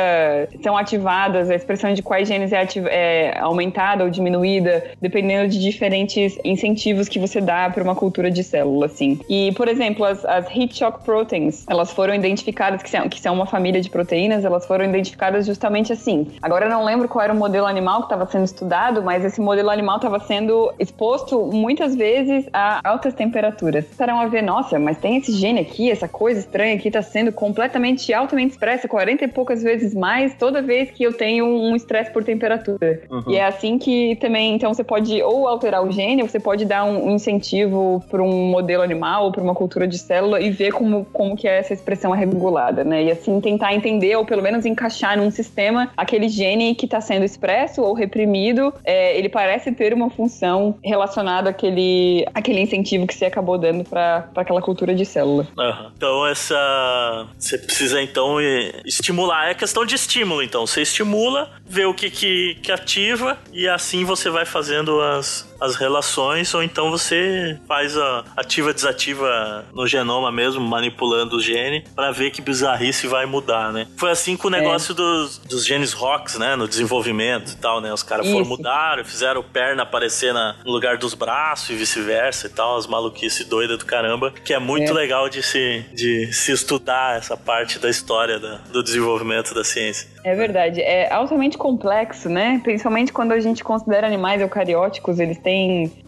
são ativadas? A expressão de quais genes é, ativ, é aumentada ou diminuída, dependendo de diferentes incentivos que você dá para uma cultura de célula, assim. E, por exemplo, as, as heat shock proteins, elas foram identificadas, que são, que são uma família de proteínas, elas foram identificadas justamente assim. Agora eu não lembro qual era o modelo animal que estava sendo estudado, mas esse modelo animal estava sendo exposto muitas vezes a altas temperaturas. Estarão a ver, nossa, mas tem esse gene aqui, essa coisa estranha aqui está sendo completamente altamente expressa, 40 e poucas vezes mais toda vez que eu tenho um estresse por temperatura. Uhum. E é assim que também, então você pode ou alterar o gene, ou você pode dar um incentivo para um modelo animal ou para uma cultura de célula e ver como, como que é essa expressão é regulada, né? E assim tentar entender ou pelo menos encaixar num sistema aquele gene que está sendo expresso ou reprimido, é, ele parece ter uma função relacionada àquele, àquele incentivo que você acabou dando para aquela cultura de célula. Uhum. Então essa você precisa então estimular, é questão de estímulo então, você estimula, vê o que, que, que ativa e assim você vai fazendo as, as relações, ou então você faz a ativa desativa no genoma mesmo, manipulando o gene, para ver que bizarrice vai mudar, né? Foi assim com o negócio é. dos, dos genes ROX, né? No desenvolvimento e tal, né? Os caras foram mudar, fizeram perna aparecer na, no lugar dos braços e vice-versa e tal, as maluquices doidas do caramba, que é muito é. legal de se, de se estudar essa parte da história da, do desenvolvimento da ciência. É verdade, é altamente complexo, né? Principalmente quando a gente considera animais eucarióticos, eles têm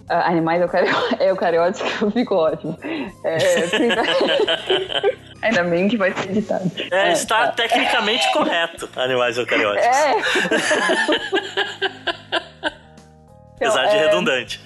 uh, animais eucarióticos, eu fico ótimo. É, Ainda bem que vai ser editado. É, é está tá. tecnicamente correto, animais eucarióticos. É. Apesar de é... redundante.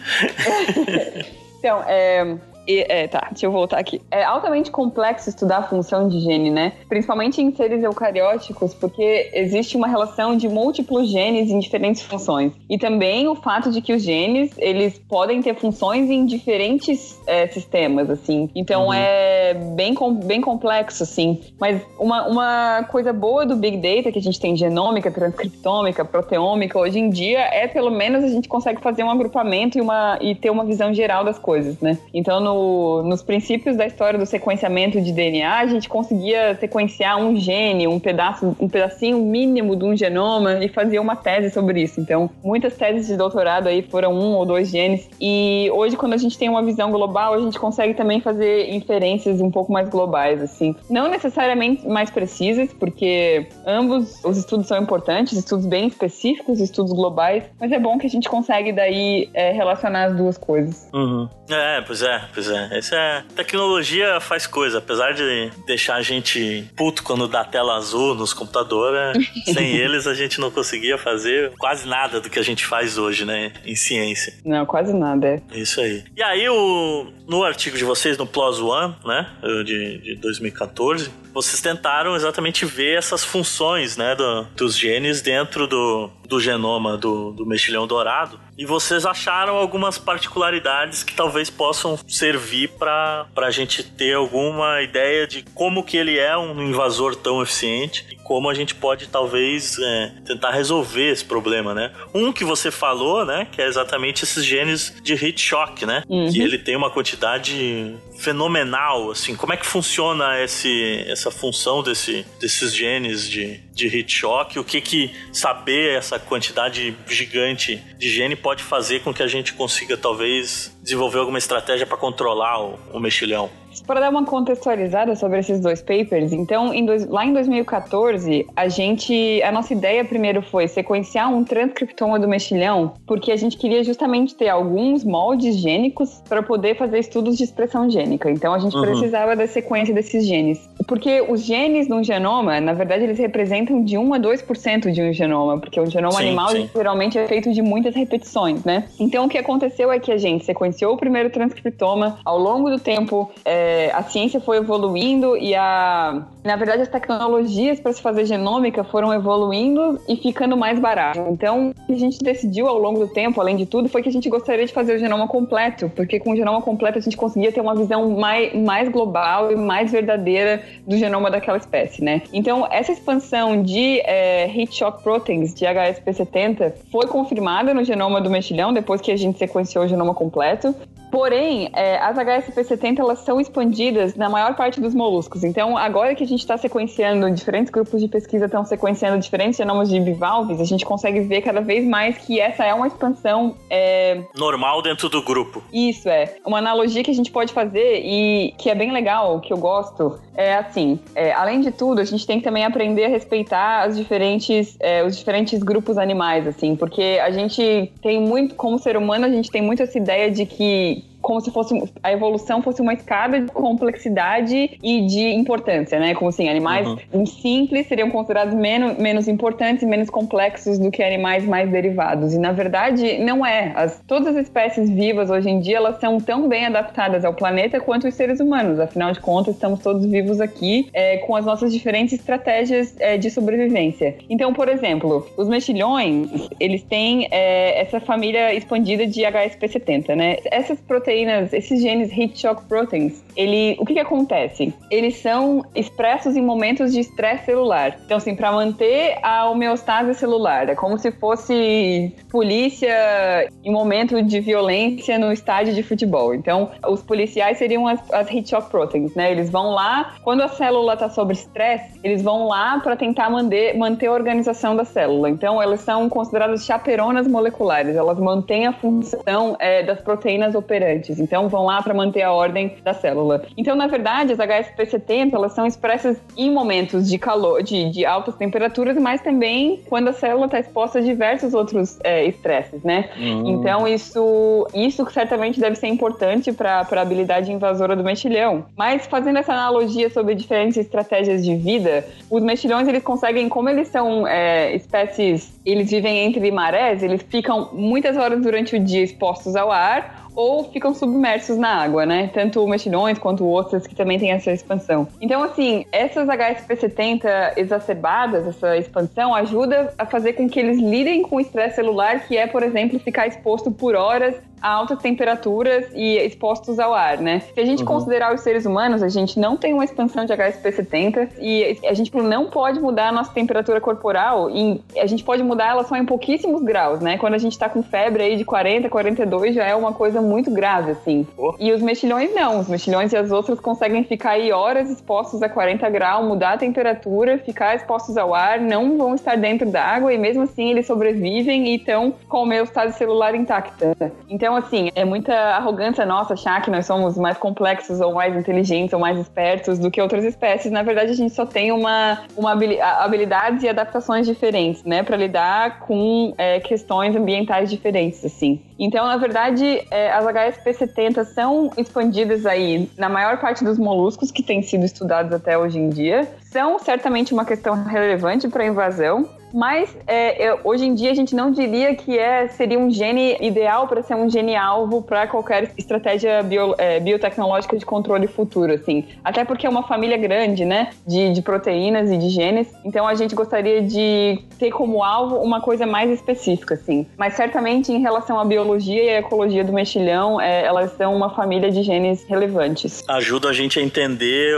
então, é, e, é, tá, deixa eu voltar aqui. É altamente complexo estudar a função de gene, né? Principalmente em seres eucarióticos, porque existe uma relação de múltiplos genes em diferentes funções. E também o fato de que os genes, eles podem ter funções em diferentes é, sistemas, assim. Então uhum. é bem, bem complexo, assim. Mas uma, uma coisa boa do Big Data que a gente tem genômica, transcriptômica, proteômica, hoje em dia é pelo menos a gente consegue fazer um agrupamento e, uma, e ter uma visão geral das coisas, né? Então no nos princípios da história do sequenciamento de DNA, a gente conseguia sequenciar um gene, um pedaço, um pedacinho mínimo de um genoma e fazia uma tese sobre isso. Então, muitas teses de doutorado aí foram um ou dois genes. E hoje, quando a gente tem uma visão global, a gente consegue também fazer inferências um pouco mais globais, assim. Não necessariamente mais precisas, porque ambos os estudos são importantes, estudos bem específicos, estudos globais, mas é bom que a gente consegue daí é, relacionar as duas coisas. Uhum. É, pois é, pois é. Essa é... Tecnologia faz coisa, apesar de deixar a gente puto quando dá tela azul nos computadores, sem eles a gente não conseguia fazer quase nada do que a gente faz hoje, né, em ciência. Não, quase nada, é. Isso aí. E aí, o... no artigo de vocês, no PLOS ONE, né, de, de 2014, vocês tentaram exatamente ver essas funções, né, do, dos genes dentro do, do genoma do, do mexilhão dourado e vocês acharam algumas particularidades que talvez possam servir para a gente ter alguma ideia de como que ele é um invasor tão eficiente e como a gente pode talvez é, tentar resolver esse problema, né? Um que você falou, né, que é exatamente esses genes de heat shock, né? Uhum. Que ele tem uma quantidade fenomenal, assim. Como é que funciona esse, essa função desse, desses genes de, de heat shock? O que que saber essa quantidade gigante de gene pode fazer com que a gente consiga talvez desenvolver alguma estratégia para controlar o, o mexilhão? Para dar uma contextualizada sobre esses dois papers, então, em dois, lá em 2014, a gente, a nossa ideia primeiro foi sequenciar um transcriptoma do mexilhão, porque a gente queria justamente ter alguns moldes gênicos para poder fazer estudos de expressão gênica. Então, a gente uhum. precisava da sequência desses genes. Porque os genes no genoma, na verdade, eles representam de 1 a 2% de um genoma, porque um genoma sim, animal sim. geralmente é feito de muitas repetições, né? Então, o que aconteceu é que a gente sequenciou o primeiro transcriptoma, ao longo do tempo, é, a ciência foi evoluindo e a, na verdade, as tecnologias para se fazer genômica foram evoluindo e ficando mais baratas. Então, a gente decidiu ao longo do tempo, além de tudo, foi que a gente gostaria de fazer o genoma completo, porque com o genoma completo a gente conseguia ter uma visão mais, mais global e mais verdadeira do genoma daquela espécie, né? Então, essa expansão de é, heat shock proteins de HSP70 foi confirmada no genoma do mexilhão depois que a gente sequenciou o genoma completo. Porém, é, as HSP70 elas são expandidas na maior parte dos moluscos. Então, agora que a gente está sequenciando, diferentes grupos de pesquisa estão sequenciando diferentes genomas de bivalves, a gente consegue ver cada vez mais que essa é uma expansão. É... Normal dentro do grupo. Isso é. Uma analogia que a gente pode fazer e que é bem legal, que eu gosto, é assim: é, além de tudo, a gente tem que também aprender a respeitar as diferentes, é, os diferentes grupos animais, assim, porque a gente tem muito, como ser humano, a gente tem muito essa ideia de que como se fosse a evolução fosse uma escada de complexidade e de importância, né? Como assim, animais uhum. simples seriam considerados menos, menos importantes e menos complexos do que animais mais derivados. E na verdade não é. As, todas as espécies vivas hoje em dia elas são tão bem adaptadas ao planeta quanto os seres humanos. Afinal de contas, estamos todos vivos aqui é, com as nossas diferentes estratégias é, de sobrevivência. Então, por exemplo, os mexilhões eles têm é, essa família expandida de HSP70, né? Essas proteínas proteínas, esses genes heat shock proteins, ele, o que, que acontece? Eles são expressos em momentos de estresse celular. Então, assim, para manter a homeostase celular, é como se fosse polícia em momento de violência no estádio de futebol. Então, os policiais seriam as, as heat shock proteins, né? Eles vão lá, quando a célula está sob estresse, eles vão lá para tentar manter, manter a organização da célula. Então, elas são consideradas chaperonas moleculares, elas mantêm a função é, das proteínas operantes Então, vão lá para manter a ordem da célula. Então, na verdade, as HSP70 elas são expressas em momentos de calor, de, de altas temperaturas, mas também quando a célula está exposta a diversos outros é, estresses, né? Uhum. Então, isso, isso certamente deve ser importante para a habilidade invasora do mexilhão. Mas, fazendo essa analogia sobre diferentes estratégias de vida, os mexilhões eles conseguem, como eles são é, espécies, eles vivem entre marés, eles ficam muitas horas durante o dia expostos ao ar ou ficam submersos na água, né? Tanto mexilhões quanto ostras que também tem essa expansão. Então, assim, essas HSP70 exacerbadas, essa expansão, ajuda a fazer com que eles lidem com o estresse celular, que é, por exemplo, ficar exposto por horas a altas temperaturas e expostos ao ar, né? Se a gente uhum. considerar os seres humanos, a gente não tem uma expansão de HSP70 e a gente não pode mudar a nossa temperatura corporal e a gente pode mudar ela só em pouquíssimos graus, né? Quando a gente tá com febre aí de 40, 42 já é uma coisa muito grave, assim. Oh. E os mexilhões não. Os mexilhões e as outras conseguem ficar aí horas expostos a 40 graus, mudar a temperatura, ficar expostos ao ar, não vão estar dentro da água e mesmo assim eles sobrevivem e estão com o estado celular intacta. Então, assim, é muita arrogância nossa achar que nós somos mais complexos ou mais inteligentes ou mais espertos do que outras espécies. Na verdade, a gente só tem uma, uma habilidades e adaptações diferentes, né, para lidar com é, questões ambientais diferentes, assim. Então, na verdade, é, as HSP70 são expandidas aí na maior parte dos moluscos que têm sido estudados até hoje em dia. São certamente uma questão relevante para a invasão, mas é, é, hoje em dia a gente não diria que é, seria um gene ideal para ser um gene alvo para qualquer estratégia bio, é, biotecnológica de controle futuro, assim. Até porque é uma família grande, né, de, de, proteínas e de genes. Então a gente gostaria de ter como alvo uma coisa mais específica, assim. Mas certamente em relação à biologia e à ecologia do mexilhão, é, elas são uma família de genes relevantes. Ajuda a gente a entender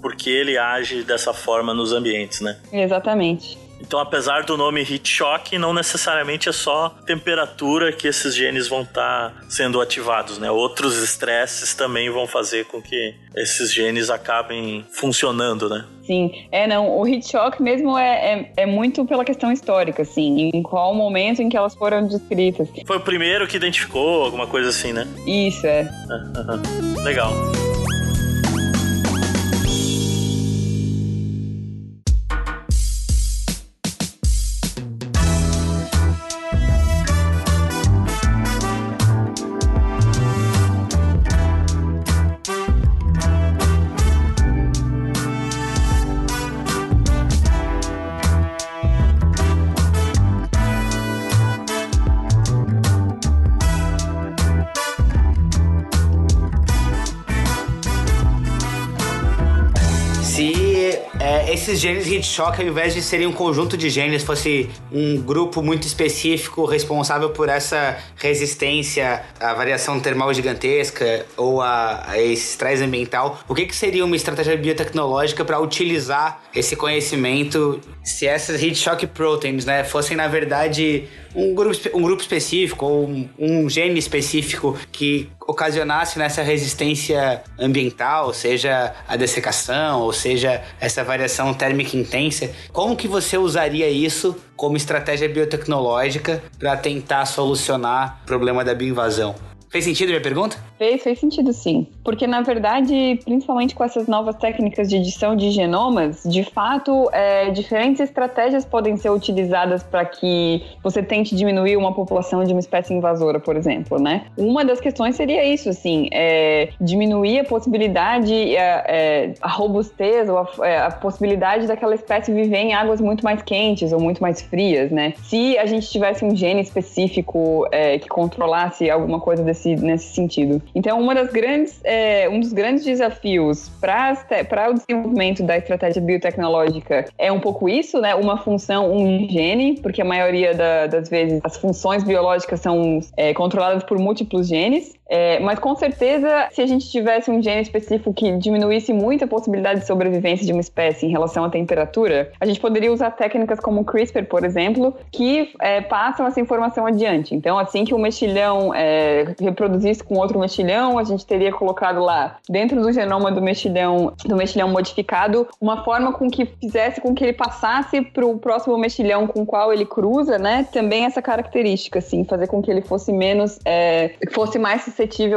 por que ele age dessa forma nos ambientes, né? Exatamente. Então, apesar do nome heat shock, não necessariamente é só temperatura que esses genes vão estar tá sendo ativados, né? Outros estresses também vão fazer com que esses genes acabem funcionando, né? Sim, é não, o heat shock mesmo é, é, é, muito pela questão histórica, assim, em qual momento em que elas foram descritas. Foi o primeiro que identificou, alguma coisa assim, né? Isso, é. Legal. Esses genes shock, ao invés de serem um conjunto de genes, fosse um grupo muito específico responsável por essa resistência à variação termal gigantesca ou a, a esse estresse ambiental, o que, que seria uma estratégia biotecnológica para utilizar esse conhecimento se essas shock proteins né, fossem, na verdade, um grupo, um grupo específico ou um, um gene específico que ocasionasse nessa resistência ambiental, seja a dessecação, ou seja essa variação térmica intensa, como que você usaria isso como estratégia biotecnológica para tentar solucionar o problema da bioinvasão? Fez sentido a minha pergunta? Fez, fez sentido sim. Porque, na verdade, principalmente com essas novas técnicas de edição de genomas, de fato, é, diferentes estratégias podem ser utilizadas para que você tente diminuir uma população de uma espécie invasora, por exemplo, né? Uma das questões seria isso, assim, é, diminuir a possibilidade, é, é, a robustez ou a, é, a possibilidade daquela espécie viver em águas muito mais quentes ou muito mais frias, né? Se a gente tivesse um gene específico é, que controlasse alguma coisa desse, nesse sentido. Então, uma das grandes, é, um dos grandes desafios para o desenvolvimento da estratégia biotecnológica é um pouco isso, né? Uma função, um gene, porque a maioria da- das vezes as funções biológicas são é, controladas por múltiplos genes. É, mas com certeza, se a gente tivesse um gene específico que diminuísse muito a possibilidade de sobrevivência de uma espécie em relação à temperatura, a gente poderia usar técnicas como o CRISPR, por exemplo, que é, passam essa informação adiante. Então, assim que o mexilhão é, reproduzisse com outro mexilhão, a gente teria colocado lá dentro do genoma do mexilhão, do mexilhão modificado, uma forma com que fizesse com que ele passasse para o próximo mexilhão com o qual ele cruza, né? Também essa característica, assim, fazer com que ele fosse menos, é, fosse mais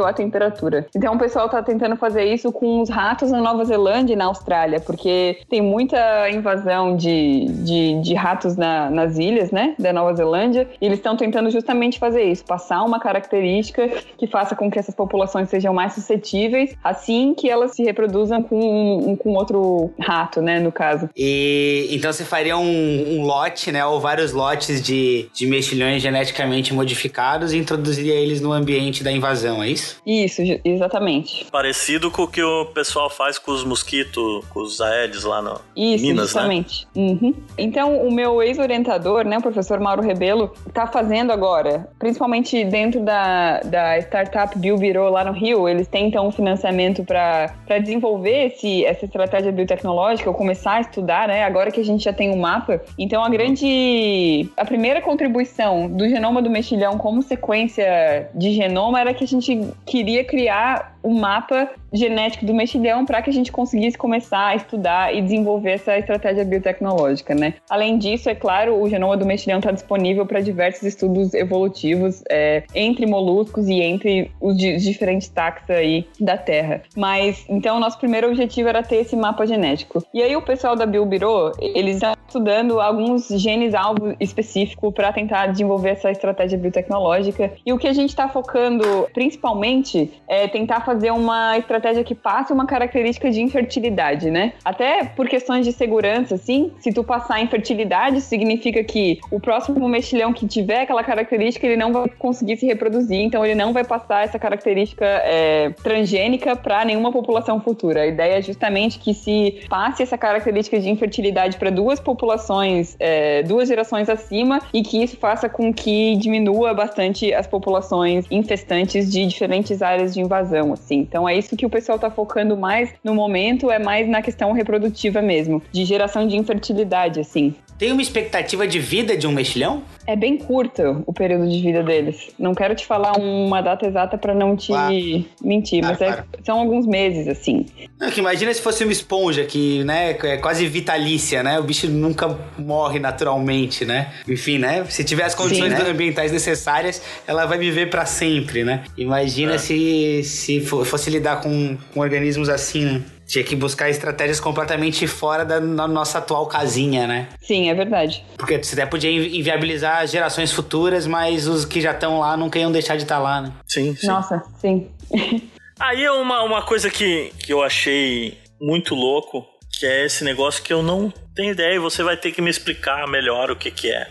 à temperatura. Então o pessoal está tentando fazer isso com os ratos na Nova Zelândia e na Austrália, porque tem muita invasão de, de, de ratos na- nas ilhas, né, da Nova Zelândia, e eles estão tentando justamente fazer isso, passar uma característica que faça com que essas populações sejam mais suscetíveis, assim que elas se reproduzam com um- com outro rato, né, no caso. E então você faria um, um lote, né, ou vários lotes de, de mexilhões geneticamente modificados e introduziria eles no ambiente da invasão, é isso? Isso, exatamente. Parecido com o que o pessoal faz com os mosquitos, com os aedes lá no Isso, Minas, né? justamente. Uhum. Então, o meu ex-orientador, né, o professor Mauro Rebelo, está fazendo agora, principalmente dentro da, da startup Biobirô lá no Rio, eles tentam um financiamento para desenvolver esse, essa estratégia biotecnológica, ou começar a estudar, né, agora que a gente já tem um mapa. Então, a grande. A primeira contribuição do genoma do mexilhão como sequência de genoma era que a gente queria criar o mapa genético do mexilhão para que a gente conseguisse começar a estudar e desenvolver essa estratégia biotecnológica, né? Além disso, é claro, o genoma do mexilhão está disponível para diversos estudos evolutivos é, entre moluscos e entre os di- diferentes taxa aí da Terra. Mas então nosso primeiro objetivo era ter esse mapa genético. E aí o pessoal da Biobirô, eles estão estudando alguns genes alvo específico para tentar desenvolver essa estratégia biotecnológica. E o que a gente está focando principalmente é tentar fazer uma estratégia que passe uma característica de infertilidade, né? Até por questões de segurança, assim, se tu passar infertilidade, significa que o próximo mexilhão que tiver aquela característica, ele não vai conseguir se reproduzir, então ele não vai passar essa característica é, transgênica para nenhuma população futura. A ideia é justamente que se passe essa característica de infertilidade para duas populações, é, duas gerações acima, e que isso faça com que diminua bastante as populações infestantes de diferentes áreas de invasão, assim. Então é isso que o pessoal está focando mais no momento, é mais na questão reprodutiva mesmo, de geração de infertilidade, assim. Tem uma expectativa de vida de um mexilhão? É bem curto o período de vida deles. Não quero te falar uma data exata para não te Claro. mentir, Claro, mas é- claro. são alguns meses, assim. Não, que imagina se fosse uma esponja que, né, é quase vitalícia, né? O bicho nunca morre naturalmente, né? Enfim, né? Se tiver as condições Sim, né? ambientais necessárias, ela vai viver pra sempre, né? Imagina É. se, se fo- fosse lidar com, com organismos assim, né? Tinha que buscar estratégias completamente fora da nossa atual casinha, né? Sim, é verdade. Porque você até podia invi- inviabilizar gerações futuras, mas os que já estão lá nunca iam deixar de estar lá, né? Sim, sim. Nossa, sim. Aí é uma, uma coisa que, que eu achei muito louco, que é esse negócio que eu não tenho ideia e você vai ter que me explicar melhor o que que é.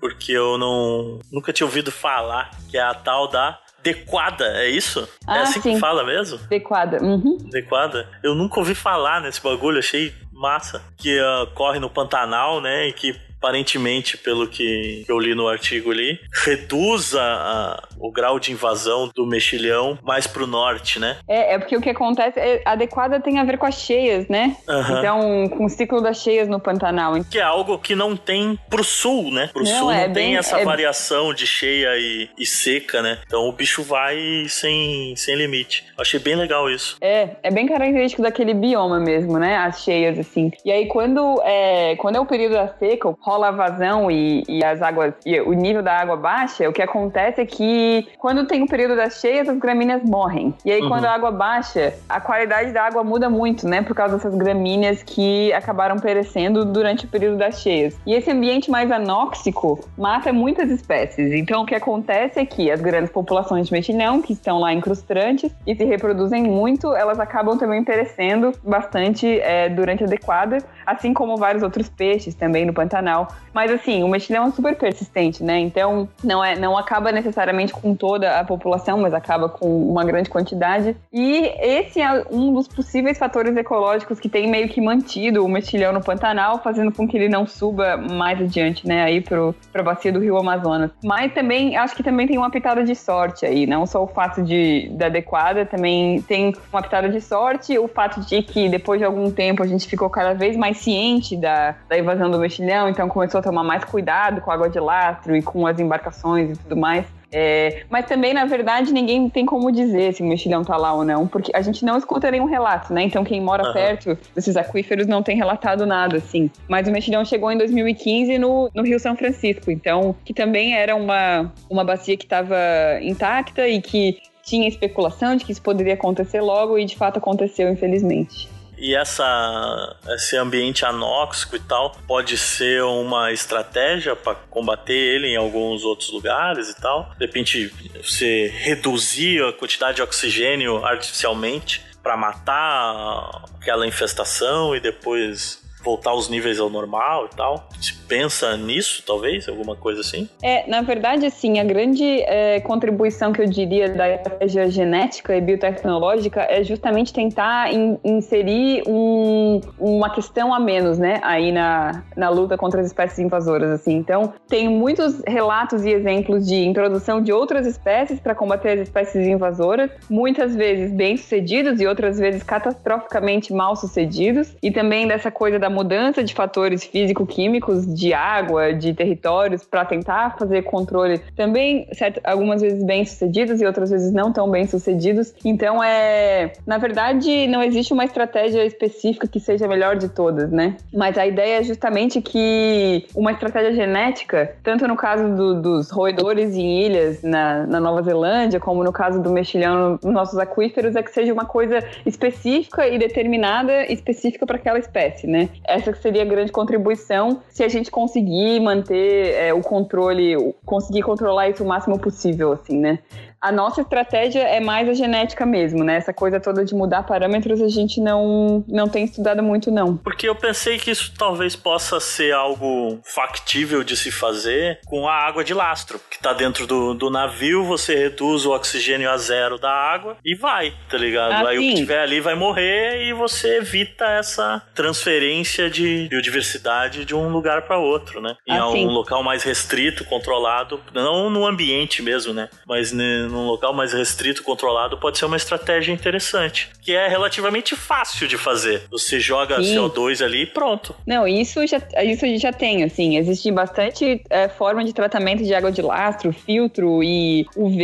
Porque eu não nunca tinha ouvido falar, que é a tal da dequada, é isso? é Ah, assim que sim. fala mesmo? Adequada. Uhum. Adequada? Eu nunca ouvi falar nesse bagulho, achei massa. Que ah, corre no Pantanal, né? E que aparentemente, pelo que eu li no artigo ali, reduz a- o grau de invasão do mexilhão mais pro norte, né? É, é porque o que acontece, é, adequada tem a ver com as cheias, né? Aham. Então, com o ciclo das cheias no Pantanal. Que é algo que não tem pro sul, né? Pro Não, sul é não tem bem- essa é- variação de cheia e, e seca, né? Então o bicho vai sem, sem limite. Eu achei bem legal isso. É, é bem característico daquele bioma mesmo, né? As cheias, assim. E aí, quando é, quando é o período da seca, rola a vazão e, e as águas, e o nível da água baixa, o que acontece é que quando tem o período das cheias, as gramíneas morrem. E aí, Uhum. quando a água baixa, a qualidade da água muda muito, né? Por causa dessas gramíneas que acabaram perecendo durante o período das cheias. E esse ambiente mais anóxico mata muitas espécies. Então, o que acontece é que as grandes populações de mexilhão, que estão lá incrustantes e se reproduzem muito, elas acabam também perecendo bastante é, durante a adequada, assim como vários outros peixes também no Pantanal. Mas, assim, o mexilhão é super persistente, né? Então, não, é, não acaba necessariamente com toda a população, mas acaba com uma grande quantidade. E esse é um dos possíveis fatores ecológicos que tem meio que mantido o mexilhão no Pantanal, fazendo com que ele não suba mais adiante, né, aí pro, pra bacia do Rio Amazonas. Mas também, acho que também tem uma pitada de sorte aí, não só o fato de, da adequada, também tem uma pitada de sorte, o fato de que depois de algum tempo a gente ficou cada vez mais ciente da, da invasão do mexilhão, então começou a tomar mais cuidado com a água de lastro e com as embarcações e tudo mais. É, mas também, na verdade, ninguém tem como dizer se o mexilhão tá lá ou não, porque a gente não escuta nenhum relato, né? Então, quem mora Aham. perto desses aquíferos não tem relatado nada, assim. Mas o mexilhão chegou em 2015 no, no Rio São Francisco, então, que também era uma, uma bacia que estava intacta e que tinha especulação de que isso poderia acontecer logo, e de fato aconteceu, infelizmente. E essa, esse ambiente anóxico e tal pode ser uma estratégia para combater ele em alguns outros lugares e tal. De repente, você reduzir a quantidade de oxigênio artificialmente para matar aquela infestação e depois voltar aos níveis ao normal e tal. Se pensa nisso, talvez, alguma coisa assim? É, na verdade, assim, a grande é, contribuição que eu diria da estratégia genética e biotecnológica é justamente tentar in- inserir um- uma questão a menos, né, aí na, na luta contra as espécies invasoras, assim. Então, tem muitos relatos e exemplos de introdução de outras espécies para combater as espécies invasoras, muitas vezes bem-sucedidos e outras vezes catastroficamente mal-sucedidos, e também dessa coisa da mudança de fatores físico-químicos de água, de territórios, para tentar fazer controle também, certo, algumas vezes bem-sucedidos e outras vezes não tão bem-sucedidos. Então, é, na verdade, não existe uma estratégia específica que seja a melhor de todas, né? Mas a ideia é justamente que uma estratégia genética, tanto no caso do- dos roedores em ilhas na, na Nova Zelândia, como no caso do mexilhão nos nossos aquíferos, é que seja uma coisa específica e determinada, específica para aquela espécie, né? Essa seria a grande contribuição se a gente conseguir manter é, o controle, conseguir controlar isso o máximo possível, assim, né? A nossa estratégia é mais a genética mesmo, né? Essa coisa toda de mudar parâmetros a gente não, não tem estudado muito, não. Porque eu pensei que isso talvez possa ser algo factível de se fazer com a água de lastro, que tá dentro do, do navio, você reduz o oxigênio a zero da água e vai, tá ligado? Ah, Aí o que tiver ali vai morrer e você evita essa transferência de biodiversidade de um lugar para outro, né? Em Ah, um sim. local mais restrito, controlado, não no ambiente mesmo, né? Mas num local mais restrito, controlado, pode ser uma estratégia interessante, que é relativamente fácil de fazer. Você joga Sim. CO2 ali e pronto. Não, isso já, isso a gente já tem, assim, existe bastante é, forma de tratamento de água de lastro, filtro e UV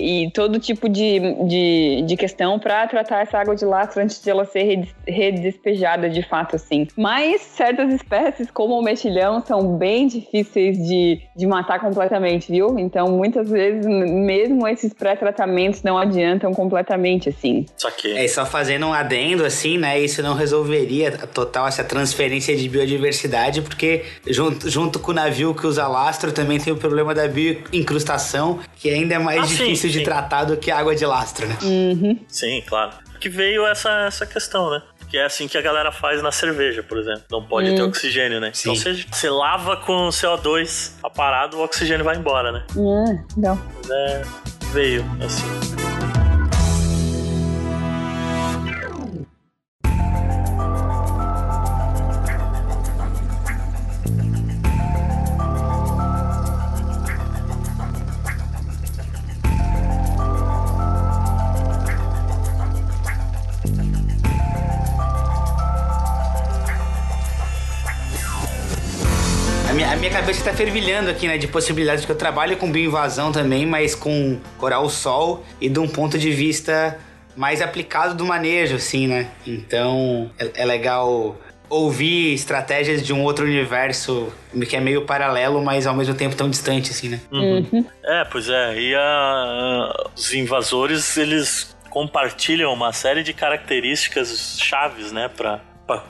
e todo tipo de, de, de questão para tratar essa água de lastro antes de ela ser redes- redespejada de fato, assim. Mas certas espécies, como o mexilhão, são bem difíceis de, de matar completamente, viu? Então, muitas vezes, mesmo esses pré-tratamentos não adiantam completamente, assim. Saquei. É, e só fazendo um adendo assim, né? Isso não resolveria total essa transferência de biodiversidade, porque junto, junto com o navio que usa lastro também tem o problema da bioincrustação, que ainda é mais Ah, sim, difícil de sim. tratar do que a água de lastro, né? Sim, claro. Que veio essa, essa questão, né? Que é assim que a galera faz na cerveja, por exemplo. Não pode ter oxigênio, né? Sim. Então você, você lava com CO2 aparado, o oxigênio vai embora, né? Hum, não. Mas é, veio, assim. Cabeça tá fervilhando aqui, né, de possibilidades, que eu trabalho com bioinvasão também, mas com coral sol e de um ponto de vista mais aplicado do manejo, assim, né? Então é, é legal ouvir estratégias de um outro universo que é meio paralelo, mas ao mesmo tempo tão distante, assim, né? Uhum. É, pois é. E a, os invasores, eles compartilham uma série de características chaves, né, para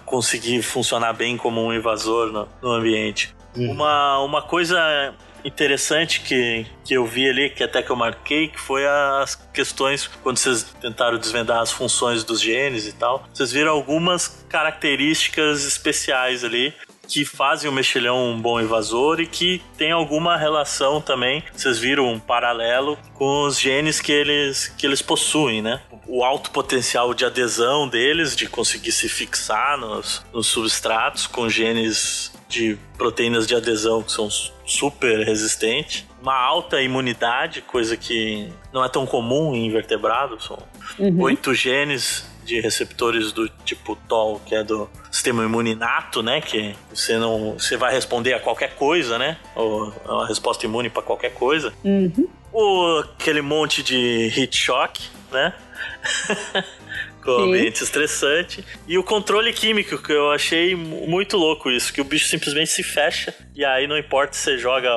conseguir funcionar bem como um invasor no, no ambiente. Uhum. Uma, uma coisa interessante que, que eu vi ali, que até que eu marquei, que foi as questões, quando vocês tentaram desvendar as funções dos genes e tal, vocês viram algumas características especiais ali que fazem o mexilhão um bom invasor e que tem alguma relação também, vocês viram um paralelo com os genes que eles, que eles possuem, né? O alto potencial de adesão deles, de conseguir se fixar nos, nos substratos com genes de proteínas de adesão que são super resistentes, uma alta imunidade, coisa que não é tão comum em invertebrados, são uhum. oito genes de receptores do tipo TOL, que é do sistema imuninato, né? Que você não, você vai responder a qualquer coisa, né? Ou é uma resposta imune para qualquer coisa. Uhum. Ou aquele monte de heat shock, né? o ambiente estressante. E o controle químico, que eu achei muito louco isso, que o bicho simplesmente se fecha e aí não importa se você joga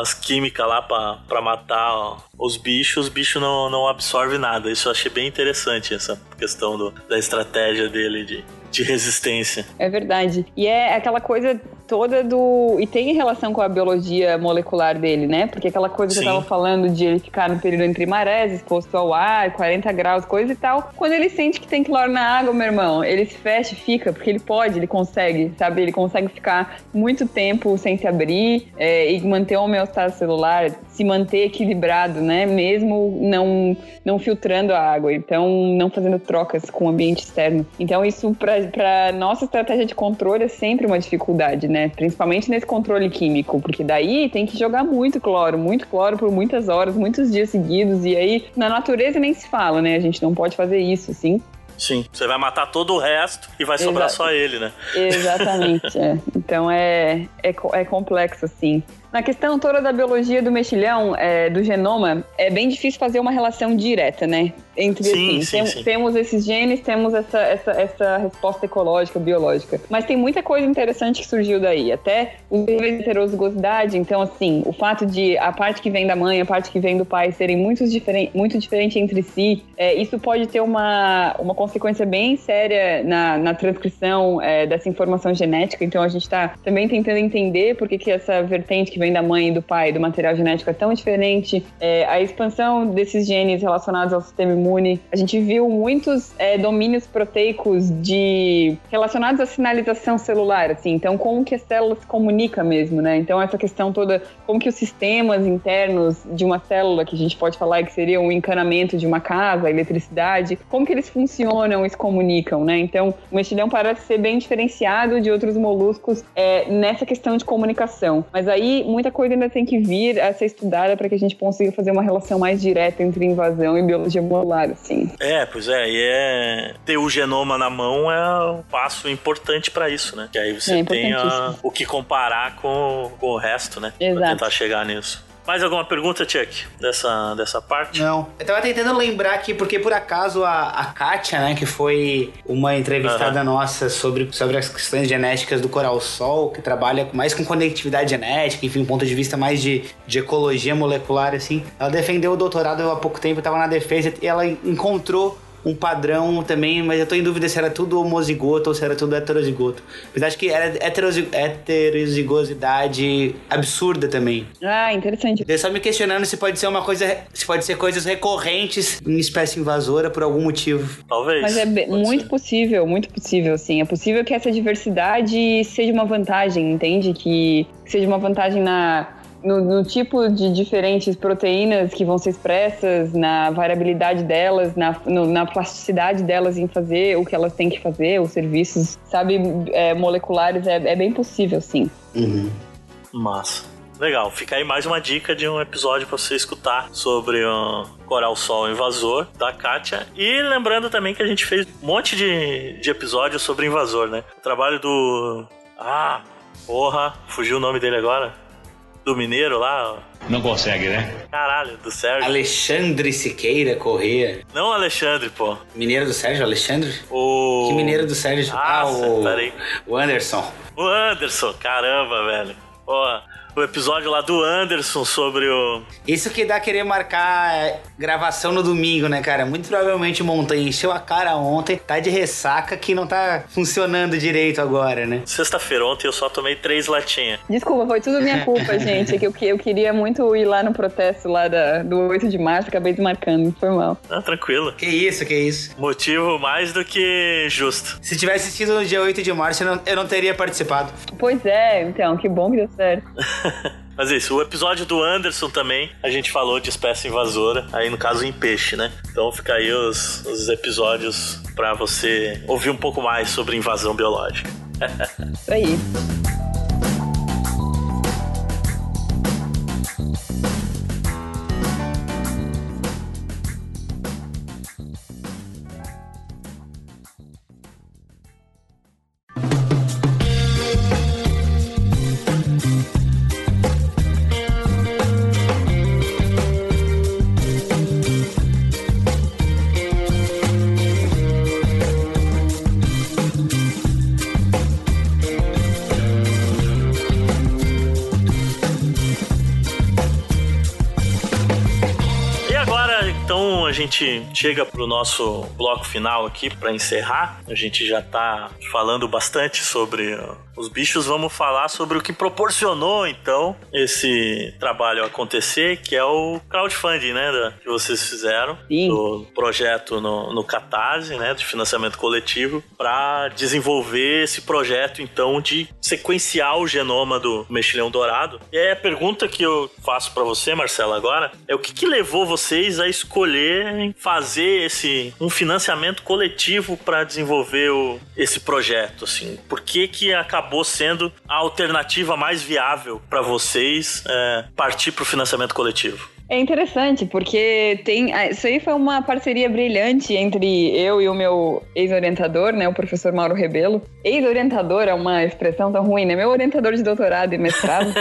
as químicas lá pra, pra matar os bichos, os bichos não, não absorve nada. Isso eu achei bem interessante, essa questão do, da estratégia dele de, de resistência. É verdade. E é aquela coisa toda do. E tem relação com a biologia molecular dele, né? Porque aquela coisa Sim. que eu tava falando de ele ficar no período entre marés, exposto ao ar, 40 graus, coisa e tal. Quando ele sente que tem cloro na água, meu irmão, ele se fecha e fica, porque ele pode, ele consegue, sabe? Ele consegue ficar muito tempo sem se abrir é, e manter a homeostase celular, se manter equilibrado, né? Mesmo não, não filtrando a água, então não fazendo trocas com o ambiente externo. Então, isso, para nossa estratégia de controle, é sempre uma dificuldade, né? Principalmente nesse controle químico, porque daí tem que jogar muito cloro, muito cloro por muitas horas, muitos dias seguidos, e aí na natureza nem se fala, né? A gente não pode fazer isso, assim. Sim, você vai matar todo o resto e vai sobrar só ele, né? Exatamente, é. Então é, é, é complexo, assim. Na questão toda da biologia do mexilhão, é, do genoma, é bem difícil fazer uma relação direta, né? Entre sim, assim, sim, tem, sim. temos esses genes, temos essa, essa, essa resposta ecológica, biológica. Mas tem muita coisa interessante que surgiu daí. Até os níveis de heterozigosidade, então, assim, o fato de a parte que vem da mãe, a parte que vem do pai serem muito, diferen muito diferentes entre si, é, isso pode ter uma, uma consequência bem séria na, na transcrição é, dessa informação genética. Então, a gente está também tentando entender por que, que essa vertente que vem da mãe e do pai, do material genético é tão diferente. É, a expansão desses genes relacionados ao sistema imune. A gente viu muitos é, domínios proteicos de relacionados à sinalização celular, assim. Então, como que a célula se comunica mesmo, né? Então, essa questão toda, como que os sistemas internos de uma célula, que a gente pode falar que seria um encanamento de uma casa, a eletricidade, como que eles funcionam e se comunicam, né? Então, o mexilhão parece ser bem diferenciado de outros moluscos é, nessa questão de comunicação. Mas aí, muita coisa ainda tem que vir a ser estudada para que a gente consiga fazer uma relação mais direta entre invasão e biologia molecular, assim. É, pois é, e é ter o genoma na mão é um passo importante para isso, né? Que aí você É tem a- o que comparar com, com o resto, né? Pra Exato. tentar chegar nisso. Mais alguma pergunta, Chuck, dessa, dessa parte? Não. Eu tava tentando lembrar aqui, porque por acaso a, a Kátia, né, que foi uma entrevistada nossa sobre, sobre as questões genéticas do Coral Sol, que trabalha mais com conectividade genética, enfim, um ponto de vista mais de, de ecologia molecular, assim. Ela defendeu o doutorado há pouco tempo, tava na defesa, e ela encontrou um padrão também, mas eu tô em dúvida se era tudo homozigoto ou se era tudo heterozigoto. Mas acho que era heterozi- heterozigosidade absurda também. Ah, interessante. Eu só me questionando se pode ser uma coisa, se pode ser coisas recorrentes em espécie invasora por algum motivo. Talvez. Mas é muito ser. possível, muito possível, sim. É possível que essa diversidade seja uma vantagem, entende? Que seja uma vantagem na, no, no tipo de diferentes proteínas que vão ser expressas, na variabilidade delas, na, no- na plasticidade delas em fazer o que elas têm que fazer, os serviços, sabe, é, moleculares. É, é bem possível, sim. Massa. Legal, fica aí mais uma dica de um episódio pra você escutar sobre o Coral Sol Invasor da Kátia. E lembrando também que a gente fez um monte de, de episódios sobre invasor, né? O trabalho do. Ah, Porra, fugiu o nome dele agora? Do mineiro lá? Não consegue, né? Caralho, do Sérgio. Alexandre Siqueira Corrêa. Não Alexandre, pô. Mineiro do Sérgio, Alexandre? O. Que mineiro do Sérgio? Ah, o, peraí. o Anderson. O Anderson, caramba, velho. Porra. O episódio lá do Anderson sobre o. Isso que dá querer marcar é, gravação no domingo, né, cara? Muito provavelmente o Montanha encheu a cara ontem, tá de ressaca que não tá funcionando direito agora, né? Sexta-feira, ontem eu só tomei três latinhas. Desculpa, foi tudo minha culpa, gente. É que eu, eu queria muito ir lá no protesto lá da, do 8 de março, acabei desmarcando, foi mal. Ah, tranquilo. Que isso, que isso. Motivo mais do que justo. Se tivesse assistido no dia 8 de março, eu não, eu não teria participado. Pois é, então, que bom que deu certo. Mas é isso, o episódio do Anderson também, a gente falou de espécie invasora, aí no caso em peixe, né? Então fica aí os, os episódios pra você ouvir um pouco mais sobre invasão biológica. Isso aí. Gente chega pro nosso bloco final aqui pra encerrar. A gente já tá falando bastante sobre os bichos. Vamos falar sobre o que proporcionou, então, esse trabalho acontecer, que é o crowdfunding, né? da- Que vocês fizeram. Sim. Do projeto no, no Catarse, né? De financiamento coletivo, para desenvolver esse projeto, então, de sequenciar o genoma do mexilhão dourado. E aí a pergunta que eu faço para você, Marcelo, agora, é o que, que levou vocês a escolher fazer esse um financiamento coletivo para desenvolver o, esse projeto, assim? Por que que acabou sendo a alternativa mais viável para vocês é, partir para o financiamento coletivo? É interessante, porque tem. ah, Isso aí foi uma parceria brilhante entre eu e o meu ex-orientador, né? O professor Mauro Rebelo. Ex-orientador é uma expressão tão ruim, né? Meu orientador de doutorado e mestrado.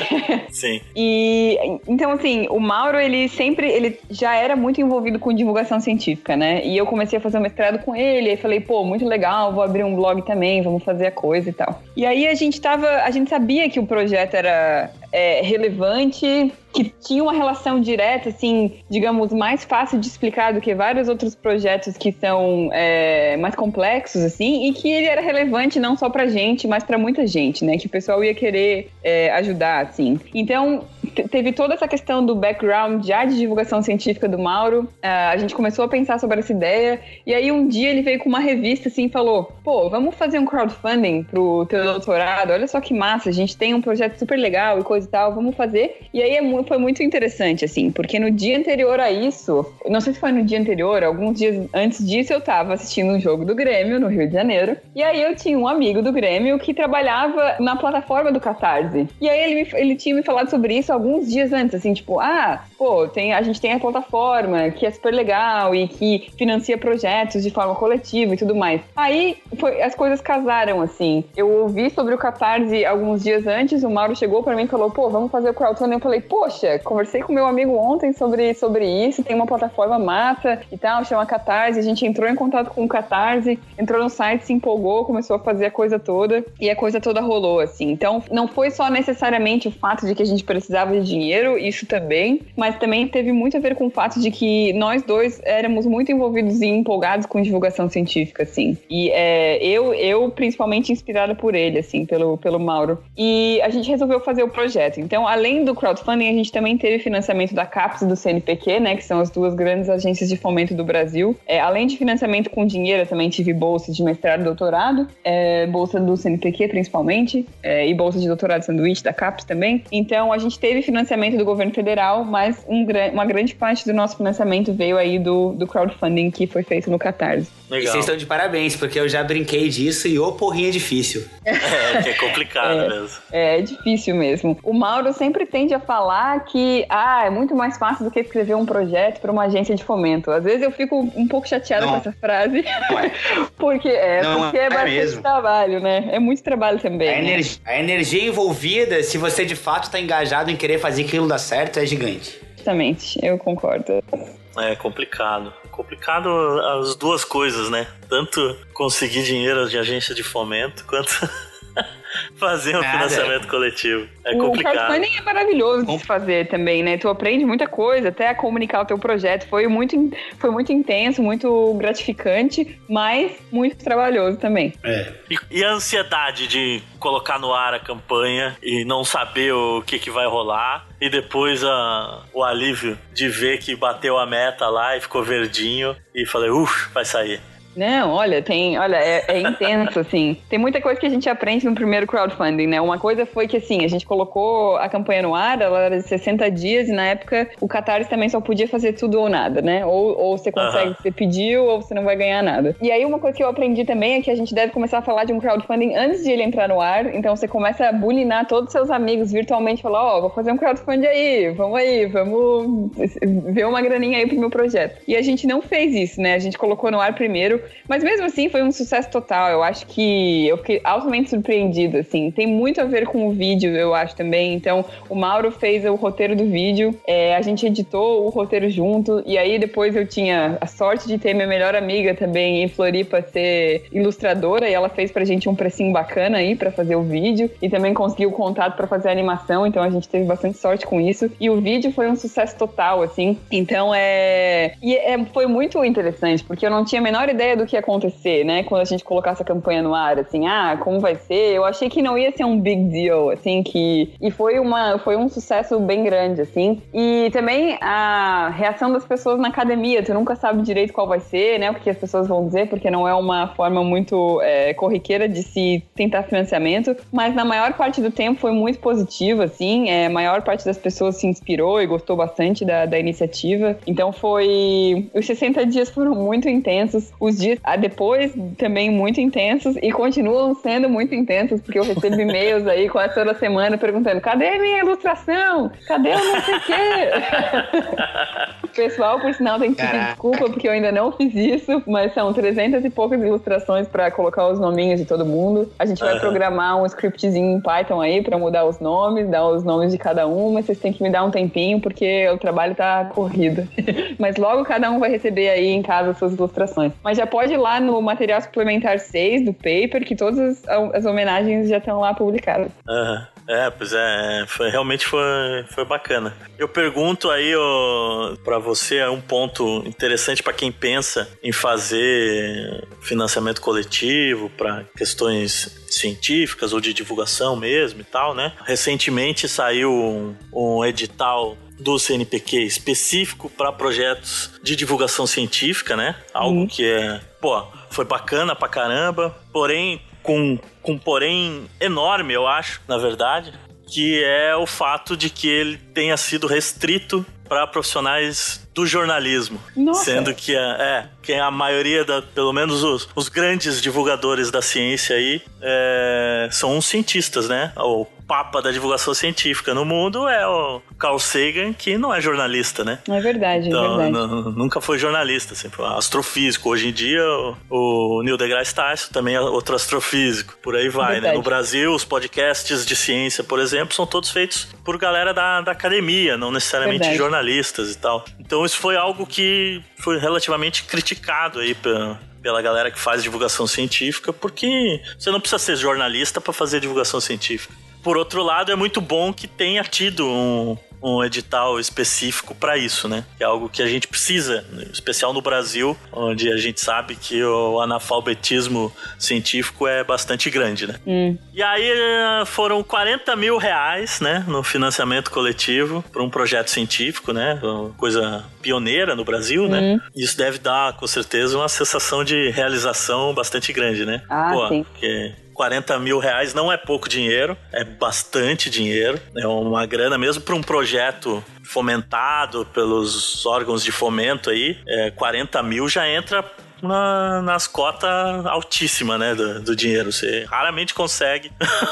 Sim. E então assim, o Mauro ele sempre ele já era muito envolvido com divulgação científica, né? E eu comecei a fazer o mestrado com ele, aí falei, pô, muito legal, vou abrir um blog também, vamos fazer a coisa e tal. E aí a gente tava, a gente sabia que o projeto era é, relevante, que tinha uma relação direta, assim, digamos, mais fácil de explicar do que vários outros projetos que são é, mais complexos, assim, e que ele era relevante não só pra gente, mas pra muita gente, né? Que o pessoal ia querer é, ajudar, assim. Então, teve toda essa questão do background já de divulgação científica do Mauro. Ah, a gente começou a pensar sobre essa ideia, e aí um dia ele veio com uma revista, assim, e falou: pô, vamos fazer um crowdfunding pro teu doutorado, olha só que massa, a gente tem um projeto super legal e coisa e tal, vamos fazer. E aí é foi muito interessante, assim, porque no dia anterior a isso, não sei se foi no dia anterior, alguns dias antes disso, eu tava assistindo um jogo do Grêmio no Rio de Janeiro. E aí eu tinha um amigo do Grêmio que trabalhava na plataforma do Catarse. E aí ele, ele tinha me falado sobre isso alguns dias antes, assim, tipo, ah, pô, tem, a gente tem a plataforma que é super legal e que financia projetos de forma coletiva e tudo mais. Aí foi, as coisas casaram, assim. Eu ouvi sobre o Catarse alguns dias antes, o Mauro chegou pra mim e falou, pô, vamos fazer o crowdfunding. Eu falei, poxa, conversei com meu amigo ontem sobre, sobre isso, tem uma plataforma massa e tal, chama Catarse. A gente entrou em contato com o Catarse, entrou no site, se empolgou, começou a fazer a coisa toda e a coisa toda rolou, assim. Então, não foi só necessariamente o fato de que a gente precisava de dinheiro, isso também, mas também teve muito a ver com o fato de que nós dois éramos muito envolvidos e empolgados com divulgação científica, assim. E é, eu, eu, principalmente, inspirada por ele, assim, pelo, pelo Mauro. E a gente resolveu fazer o projeto. Então, além do crowdfunding, a gente também teve financiamento da CAPES e do CNPq, né, que são as duas grandes agências de fomento do Brasil. É, além de financiamento com dinheiro, eu também tive bolsa de mestrado e doutorado, é, bolsa do CNPq principalmente, é, e bolsa de doutorado sanduíche da CAPES também. Então, a gente teve financiamento do governo federal, mas mas um, uma grande parte do nosso financiamento veio aí do, do crowdfunding que foi feito no Catarse. Legal. E vocês estão de parabéns, porque eu já brinquei disso e ô porrinha difícil. É, que é complicado é, mesmo. É, é difícil mesmo. O Mauro sempre tende a falar que ah, é muito mais fácil do que escrever um projeto para uma agência de fomento. Às vezes eu fico um pouco chateada com essa frase, é. porque é, não porque é, é bastante mesmo. trabalho, né? É muito trabalho também. A, né? energia, a energia envolvida, se você de fato está engajado em querer fazer aquilo dar certo, é gigante. Exatamente, eu concordo. É complicado. Complicado as duas coisas, né? Tanto conseguir dinheiro de agência de fomento, quanto fazer um Nada. financiamento coletivo. É complicado. O crowdfunding é maravilhoso de se fazer também, né? Tu aprende muita coisa, até a comunicar o teu projeto. Foi muito, foi muito intenso, muito gratificante, mas muito trabalhoso também. É. E, e a ansiedade de colocar no ar a campanha e não saber o que, que vai rolar. E depois a, o alívio de ver que bateu a meta lá e ficou verdinho. E falei, uff, vai sair. Não, olha, tem, olha, é, é, intenso, assim. Tem muita coisa que a gente aprende no primeiro crowdfunding, né? Uma coisa foi que, assim, a gente colocou a campanha no ar, ela era de 60 dias, e na época o Catarse também só podia fazer tudo ou nada, né? Ou, ou você consegue, uhum. você pediu, ou você não vai ganhar nada. E aí, uma coisa que eu aprendi também é que a gente deve começar a falar de um crowdfunding antes de ele entrar no ar. Então, você começa a bulinar todos os seus amigos virtualmente, falar: Ó, oh, vou fazer um crowdfunding aí, vamos aí, vamos ver uma graninha aí pro meu projeto. E a gente não fez isso, né? A gente colocou no ar primeiro mas mesmo assim foi um sucesso total. Eu acho que eu fiquei altamente surpreendida, assim. Tem muito a ver com o vídeo, eu acho também. Então, o Mauro fez o roteiro do vídeo, é, a gente editou o roteiro junto, e aí depois eu tinha a sorte de ter minha melhor amiga também em Floripa ser ilustradora, e ela fez pra gente um precinho bacana aí para fazer o vídeo, e também conseguiu o contato para fazer a animação, então a gente teve bastante sorte com isso. E o vídeo foi um sucesso total, assim. Então é. E é, foi muito interessante, porque eu não tinha a menor ideia do que ia acontecer, né? Quando a gente colocasse a campanha no ar, assim, ah, como vai ser? Eu achei que não ia ser um big deal, assim, que. E foi, uma, foi um sucesso bem grande, assim. E também a reação das pessoas na academia, tu nunca sabe direito qual vai ser, né? O que as pessoas vão dizer, porque não é uma forma muito é, corriqueira de se tentar financiamento, mas na maior parte do tempo foi muito positivo, assim. É, a maior parte das pessoas se inspirou e gostou bastante da, da iniciativa. Então foi. Os 60 dias foram muito intensos. Os dias depois também muito intensos e continuam sendo muito intensos, porque eu recebo e-mails aí quase toda semana perguntando: cadê a minha ilustração? Cadê o não sei o quê? Pessoal, por sinal, tem que pedir desculpa porque eu ainda não fiz isso, mas são 300 e poucas ilustrações para colocar os nominhos de todo mundo. A gente vai programar um scriptzinho em Python aí para mudar os nomes, dar os nomes de cada um, mas vocês têm que me dar um tempinho porque o trabalho tá corrido. mas logo cada um vai receber aí em casa suas ilustrações. Mas já pode ir lá no material suplementar 6 do paper, que todas as, as homenagens já estão lá publicadas. Uhum. É, pois é, foi, realmente foi, foi bacana. Eu pergunto aí para você é um ponto interessante para quem pensa em fazer financiamento coletivo para questões científicas ou de divulgação mesmo e tal, né? Recentemente saiu um, um edital do CNPq específico para projetos de divulgação científica, né? Algo uhum. que é, pô, foi bacana pra caramba, porém com, com porém enorme, eu acho, na verdade, que é o fato de que ele tenha sido restrito para profissionais do jornalismo. Nossa. Sendo que a, é, que a maioria, da, pelo menos os, os grandes divulgadores da ciência aí, é, são cientistas, né? Papa da divulgação científica no mundo é o Carl Sagan, que não é jornalista, né? É verdade, é então, é verdade. Nunca foi jornalista, sempre assim, astrofísico. Hoje em dia, o, o Neil deGrasse Tyson também é outro astrofísico. Por aí vai, é né? No Brasil, os podcasts de ciência, por exemplo, são todos feitos por galera da, da academia, não necessariamente verdade. jornalistas e tal. Então isso foi algo que foi relativamente criticado aí pela, pela galera que faz divulgação científica, porque você não precisa ser jornalista para fazer divulgação científica. Por outro lado, é muito bom que tenha tido um, um edital específico para isso, né? Que é algo que a gente precisa, em especial no Brasil, onde a gente sabe que o analfabetismo científico é bastante grande, né? Hum. E aí eh, foram 40 mil reais, né, no financiamento coletivo para um projeto científico, né? Uma coisa pioneira no Brasil, né? hum. né? Isso deve dar, com certeza, uma sensação de realização bastante grande, né? Ah, Pô, sim. Porque 40 mil reais não é pouco dinheiro, é bastante dinheiro. É uma grana mesmo para um projeto fomentado pelos órgãos de fomento aí. É, 40 mil já entra na, nas cotas altíssimas, né, do, do, dinheiro. Você raramente consegue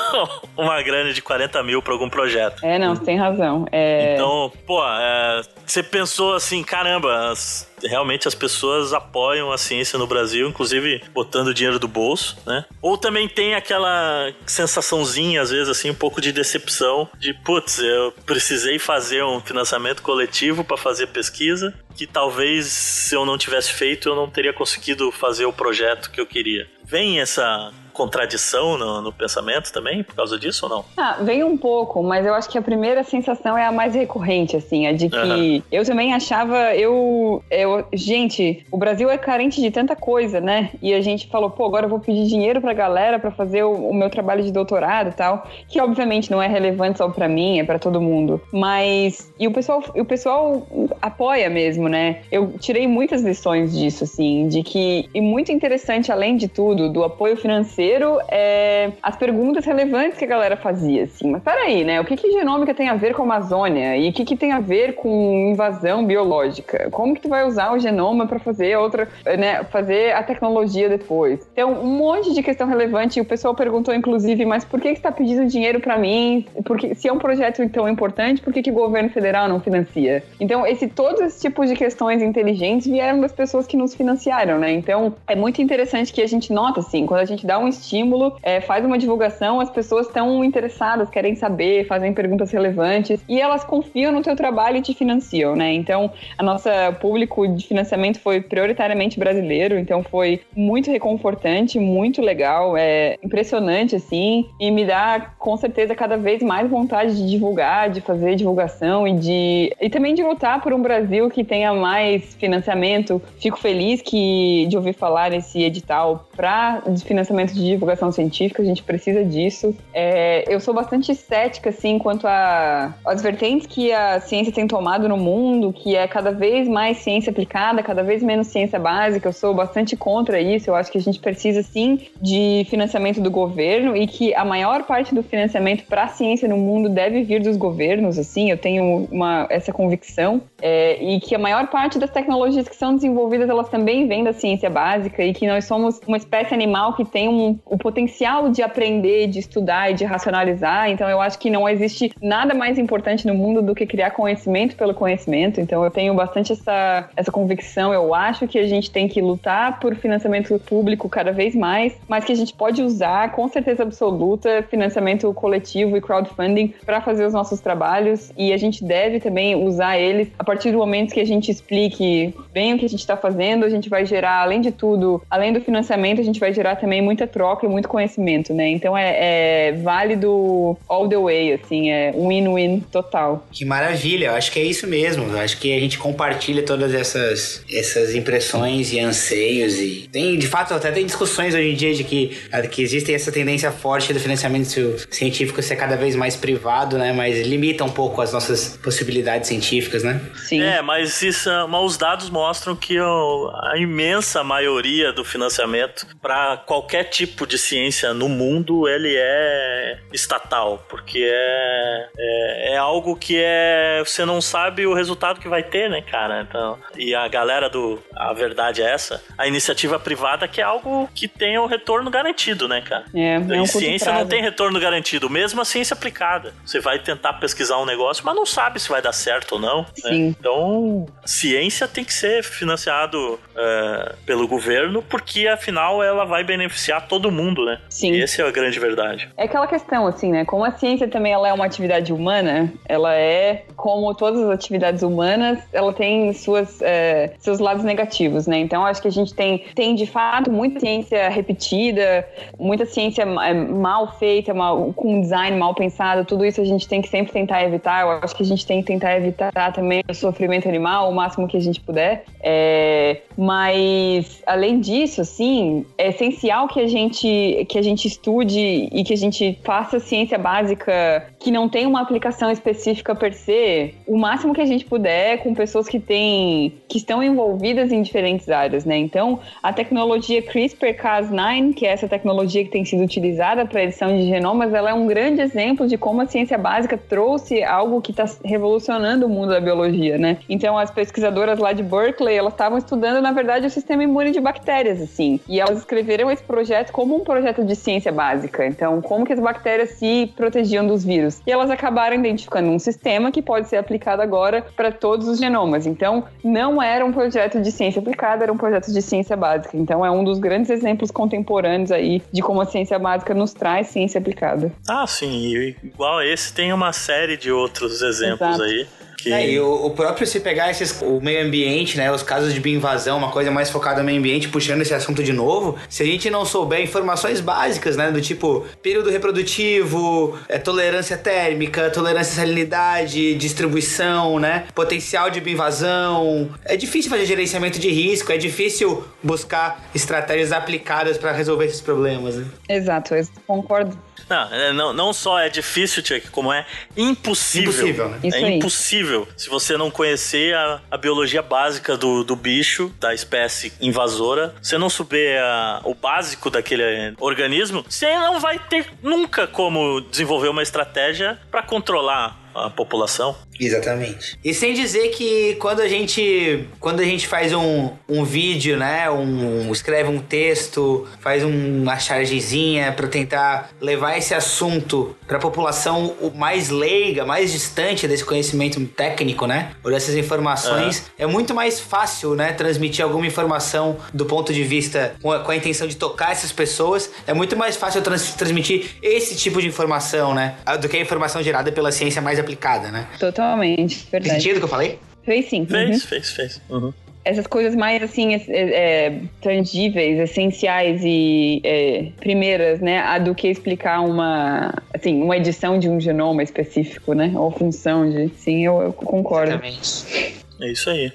uma grana de 40 mil para algum projeto. É, não, você tem razão. É... Então, pô, é, você pensou assim, caramba, as, realmente as pessoas apoiam a ciência no Brasil, inclusive botando dinheiro do bolso, né? Ou também tem aquela sensaçãozinha, às vezes, assim, um pouco de decepção, de putz, eu precisei fazer um financiamento coletivo para fazer pesquisa, que talvez se eu não tivesse feito, eu não teria conseguido fazer o projeto que eu queria. Vem essa contradição no, no, pensamento também por causa disso ou não? Ah, vem um pouco, mas eu acho que a primeira sensação é a mais recorrente, assim, a de que uhum. eu também achava, eu, eu, gente, o Brasil é carente de tanta coisa, né? E a gente falou, pô, agora eu vou pedir dinheiro pra galera para fazer o, o, meu trabalho de doutorado e tal, que obviamente não é relevante só para mim, é para todo mundo, mas e o pessoal, o pessoal apoia mesmo, né? Eu tirei muitas lições disso, assim, de que e muito interessante além de tudo do apoio financeiro terceiro é as perguntas relevantes que a galera fazia, assim. Mas peraí, né? O que, que genômica tem a ver com a Amazônia? E o que, que tem a ver com invasão biológica? Como que tu vai usar o genoma para fazer outra, né? Fazer a tecnologia depois? Então, um monte de questão relevante. O pessoal perguntou, inclusive, mas por que, está pedindo dinheiro para mim? Porque se é um projeto tão importante, por que, que o governo federal não financia? Então, esse, todos esses tipos de questões inteligentes vieram das pessoas que nos financiaram, né? Então, é muito interessante que a gente nota, assim, quando a gente dá um estímulo, é, faz uma divulgação, as pessoas estão interessadas, querem saber, fazem perguntas relevantes e elas confiam no teu trabalho e te financiam, né? Então, a nossa público de financiamento foi prioritariamente brasileiro, então foi muito reconfortante, muito legal, é impressionante assim, e me dá com certeza cada vez mais vontade de divulgar, de fazer divulgação e de e também de lutar por um Brasil que tenha mais financiamento. Fico feliz que de ouvir falar nesse edital para financiamento de de divulgação científica, a gente precisa disso. É, eu sou bastante cética, assim, quanto às vertentes que a ciência tem tomado no mundo, que é cada vez mais ciência aplicada, cada vez menos ciência básica. Eu sou bastante contra isso. Eu acho que a gente precisa, sim, de financiamento do governo e que a maior parte do financiamento para a ciência no mundo deve vir dos governos, assim, eu tenho uma, essa convicção. É, e que a maior parte das tecnologias que são desenvolvidas, elas também vêm da ciência básica e que nós somos uma espécie animal que tem um o potencial de aprender, de estudar e de racionalizar. Então, eu acho que não existe nada mais importante no mundo do que criar conhecimento pelo conhecimento. Então, eu tenho bastante essa, essa convicção. Eu acho que a gente tem que lutar por financiamento público cada vez mais, mas que a gente pode usar, com certeza absoluta, financiamento coletivo e crowdfunding para fazer os nossos trabalhos. E a gente deve também usar eles a partir do momento que a gente explique bem o que a gente está fazendo. A gente vai gerar, além de tudo, além do financiamento, a gente vai gerar também muita troca troca e muito conhecimento, né? Então é, é válido all the way, assim, é win-win total. Que maravilha, eu acho que é isso mesmo. Eu acho que a gente compartilha todas essas, essas impressões e anseios e tem, de fato, até tem discussões hoje em dia de que, que existe essa tendência forte do financiamento científico ser cada vez mais privado, né? Mas limita um pouco as nossas possibilidades científicas, né? Sim. É, mas, isso, mas os dados mostram que a imensa maioria do financiamento para qualquer tipo tipo de ciência no mundo ele é estatal, porque é, é, é, algo que é você não sabe o resultado que vai ter, né, cara? Então, e a galera do a verdade é essa, a iniciativa privada que é algo que tem o retorno garantido, né, cara? É, é um ciência não tem retorno garantido, mesmo a ciência aplicada. Você vai tentar pesquisar um negócio, mas não sabe se vai dar certo ou não. Né? Então, ciência tem que ser financiado uh, pelo governo, porque afinal ela vai beneficiar todo mundo, né? Sim. E essa é a grande verdade. É aquela questão, assim, né? Como a ciência também ela é uma atividade humana, ela é, como todas as atividades humanas, ela tem suas, é, seus lados negativos, né? Então, acho que a gente tem, tem, de fato, muita ciência repetida, muita ciência é, mal feita, mal, com design mal pensado, tudo isso a gente tem que sempre tentar evitar. Eu acho que a gente tem que tentar evitar também o sofrimento animal o máximo que a gente puder. É, mas, além disso, assim, é essencial que a gente gente, que a gente estude e que a gente faça ciência básica que não tem uma aplicação específica per se, o máximo que a gente puder com pessoas que têm, que estão envolvidas em diferentes áreas, né? Então, a tecnologia CRISPR-Cas9, que é essa tecnologia que tem sido utilizada para edição de genomas, ela é um grande exemplo de como a ciência básica trouxe algo que está revolucionando o mundo da biologia, né? Então, as pesquisadoras lá de Berkeley, elas estavam estudando, na verdade, o sistema imune de bactérias, assim. E elas escreveram esse projeto como um projeto de ciência básica. Então, como que as bactérias se protegiam dos vírus. E elas acabaram identificando um sistema que pode ser aplicado agora para todos os genomas. Então, não era um projeto de ciência aplicada, era um projeto de ciência básica. Então, é um dos grandes exemplos contemporâneos aí de como a ciência básica nos traz ciência aplicada. Ah, sim. E igual a esse, tem uma série de outros exemplos Exato. aí. Que... É, e o, o próprio se pegar esses, o meio ambiente, né, os casos de bioinvasão, uma coisa mais focada no meio ambiente, puxando esse assunto de novo, se a gente não souber informações básicas, né, do tipo período reprodutivo, é, tolerância térmica, tolerância à salinidade, distribuição, né, potencial de bioinvasão, é difícil fazer gerenciamento de risco, é difícil buscar estratégias aplicadas para resolver esses problemas. Né? Exato, eu concordo. Não, é, não, não só é difícil, Chuck, como é impossível. Impossível, né? Isso é aí. impossível se você não conhecer a, a biologia básica do, do bicho, da espécie invasora. Você não souber a- o básico daquele organismo, você não vai ter nunca como desenvolver uma estratégia para controlar a população. Exatamente. E sem dizer que quando a gente quando a gente faz um, um vídeo, né, um escreve um texto, faz uma chargezinha para tentar levar esse assunto para a população o mais leiga, mais distante desse conhecimento técnico, né, ou dessas informações, é, muito mais fácil, né, transmitir alguma informação do ponto de vista com a, com a intenção de tocar essas pessoas. É muito mais fácil trans- transmitir esse tipo de informação, né, do que a informação gerada pela ciência mais aplicada, né? Totalmente, Fez verdade. sentido o que eu falei? Fez sim. Fez, uhum. fez, fez. Uhum. Essas coisas mais, assim, é, é, tangíveis, essenciais e é, primeiras, né? A do que explicar uma, assim, uma edição de um genoma específico, né? Ou função de... Sim, eu, eu concordo. Exatamente. É isso aí.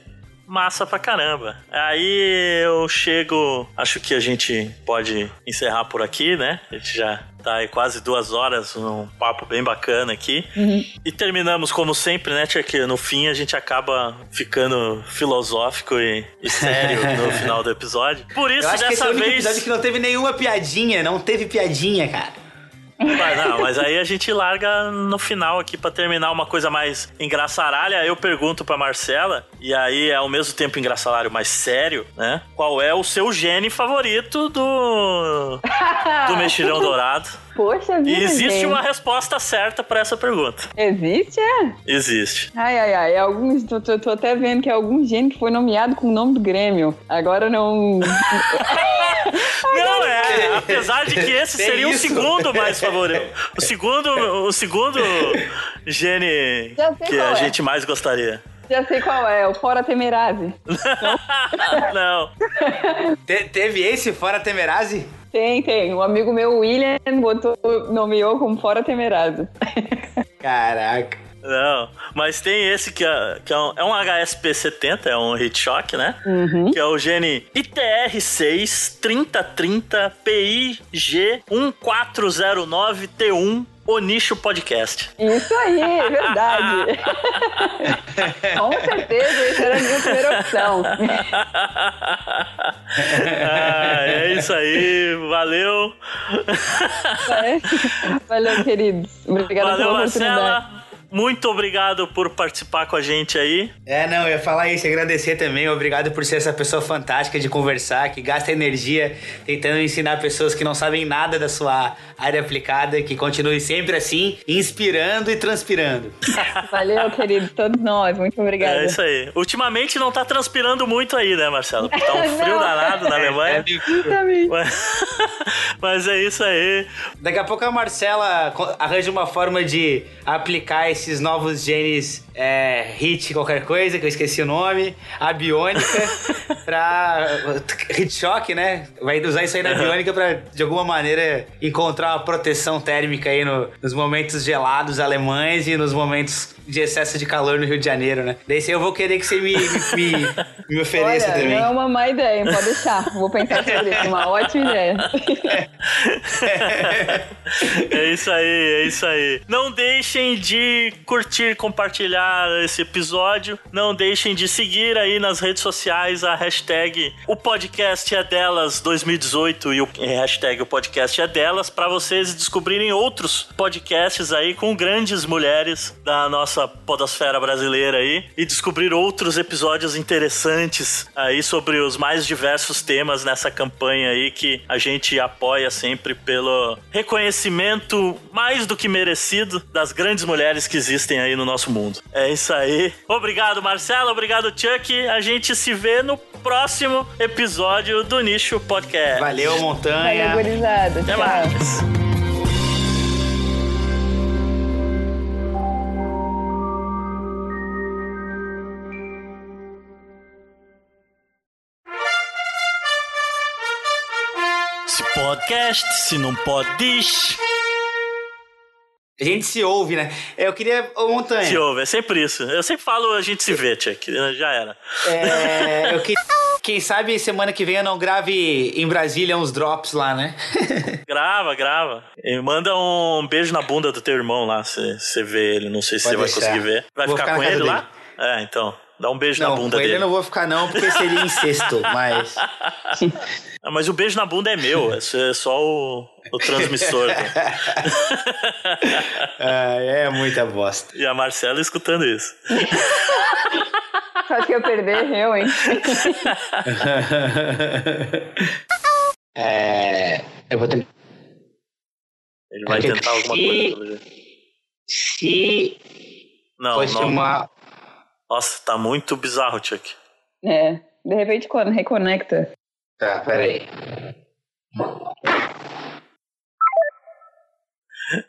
Massa pra caramba. Aí eu chego. Acho que a gente pode encerrar por aqui, né? A gente já tá aí quase duas horas, um papo bem bacana aqui. E terminamos, como sempre, né, Tia? Que no fim a gente acaba ficando filosófico e, e sério no final do episódio. Por isso, é dessa único vez. episódio que não teve nenhuma piadinha, não teve piadinha, cara. Mas não, mas aí a gente larga no final aqui pra terminar uma coisa mais engraçaralha. Eu pergunto pra Marcela, e aí é ao mesmo tempo engraçaralho, mas sério, né? Qual é o seu gene favorito do do mexilhão dourado? Poxa vida, E existe gente. uma resposta certa pra essa pergunta. Existe, é? Existe. Ai, ai, ai. Alguns, tô, tô, tô até vendo que é algum gene que foi nomeado com o nome do Grêmio. Agora não... Não é, apesar de que esse Tem seria o isso. segundo mais favorito. O segundo, o segundo gene que a é. gente mais gostaria. Já sei qual é, o Fora Temerase. Não. Te- teve esse fora Temerase? Tem, tem. Um amigo meu, William, botou, nomeou como Fora Temerase. Caraca. Não, mas tem esse que é, que é um, é um HSP70, é um heat shock, né? Uhum. Que é o gene ITR6 3030 PIG 1409T1 O Nicho Podcast. Isso aí, é verdade. Com certeza, essa era a minha primeira opção. ah, é isso aí, valeu. É. Valeu, queridos. Obrigada Valeu, pela oportunidade. Muito obrigado por participar com a gente aí. É, não, eu ia falar isso, agradecer também. Obrigado por ser essa pessoa fantástica de conversar, que gasta energia tentando ensinar pessoas que não sabem nada da sua área aplicada, que continue sempre assim, inspirando e transpirando. Valeu, querido. Todos nós. Muito obrigada. É isso aí. Ultimamente não tá transpirando muito aí, né, Marcelo? Tá um frio Não. danado na Alemanha. Justamente. Mas- Mas é isso aí. Daqui a pouco a Marcela arranja uma forma de aplicar esses novos genes é, hit qualquer coisa, que eu esqueci o nome, a biônica, pra. Hit shock, né? Vai usar isso aí na biônica pra, de alguma maneira, encontrar uma proteção térmica aí no- nos momentos gelados alemães e nos momentos de excesso de calor no Rio de Janeiro, né? Daí eu vou querer que você me, me, me ofereça Olha, também. não é uma má ideia, pode deixar. Vou pensar sobre isso. Uma ótima ideia. É isso aí, é isso aí. Não deixem de curtir, compartilhar esse episódio. Não deixem de seguir aí nas redes sociais a hashtag o podcast é delas 2018 e o hashtag o podcast é delas para vocês descobrirem outros podcasts aí com grandes mulheres da nossa podosfera brasileira aí e descobrir outros episódios interessantes aí sobre os mais diversos temas nessa campanha aí que a gente apoia sempre pelo reconhecimento mais do que merecido das grandes mulheres que existem aí no nosso mundo. É isso aí. Obrigado, Marcelo. Obrigado, Chuck. A gente se vê no próximo episódio do Nicho Podcast. Valeu, Valeu, montanha. gurizada. Até Tchau. mais. Se podcast, se não pode, A gente se ouve, né? Eu queria. Ô, montanha. se ouve. É sempre isso. Eu sempre falo, a gente se vê, Chuck. Já era. É, eu queria. Quem sabe semana que vem eu não grave em Brasília uns drops lá, né? Grava, grava. E manda um beijo na bunda do teu irmão lá, você vê ele. Não sei se Pode você vai deixar. conseguir ver. Vai Vou ficar ficar com ele casa lá? É, então. Dá um beijo não, na com bunda ele dele. eu não vou ficar, não, porque seria incesto, mas. Ah, mas o beijo na bunda é meu, é só- é só o, o transmissor. Ah, é muita bosta. e a Marcela escutando isso. Acho que eu perder, eu, hein? É, eu vou tentar. Ele vai tentar alguma coisa. pelo jeito. Se Não, fosse não. uma. Nossa, tá muito bizarro, Chuck. É. De repente, quando reconecta. Tá, peraí.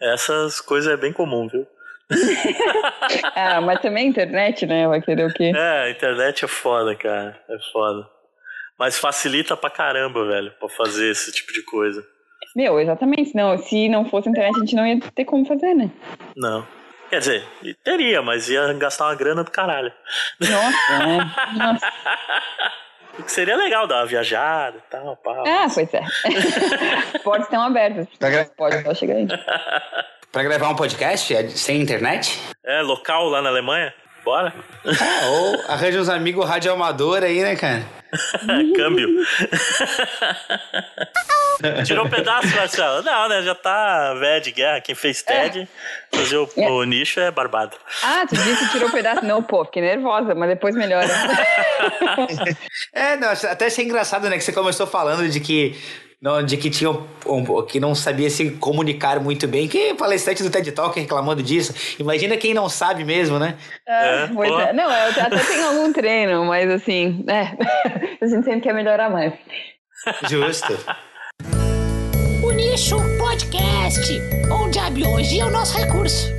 Essas coisas é bem comum, viu? Ah, mas também a internet, né? Vai querer o quê? É, a internet é foda, cara. É foda. Mas facilita pra caramba, velho, pra fazer esse tipo de coisa. Meu, exatamente. Não, se não fosse a internet, a gente não ia ter como fazer, né? Não. Quer dizer, teria, mas ia gastar uma grana do caralho. Nossa, né? Nossa. O que seria legal dar uma viajada e tal, pá. Ah, pois é. Portas estão abertas. Gra- Pode só chegar aí. Pra gravar um podcast é sem internet? É, local lá na Alemanha? Bora? Ah, ou arranja uns amigos radioamador aí, né, cara? Câmbio. Tirou um pedaço, Marcelo? Não, né? Já tá velho de guerra. Quem fez TED, fazer o, o nicho é barbado. Ah, tu disse que tirou o pedaço. Não, pô, fiquei nervosa, mas depois melhora. É, não, até achei engraçado, né, que você começou falando de que não, de que tinha um, um- que não sabia se comunicar muito bem. Que palestrante do TED Talk reclamando disso. Imagina quem não sabe mesmo, né? É, pois pô. é. Não, eu até tenho algum treino, mas assim, é. A gente sempre quer melhorar mais. Justo. O Nicho Podcast, onde a biologia é o nosso recurso.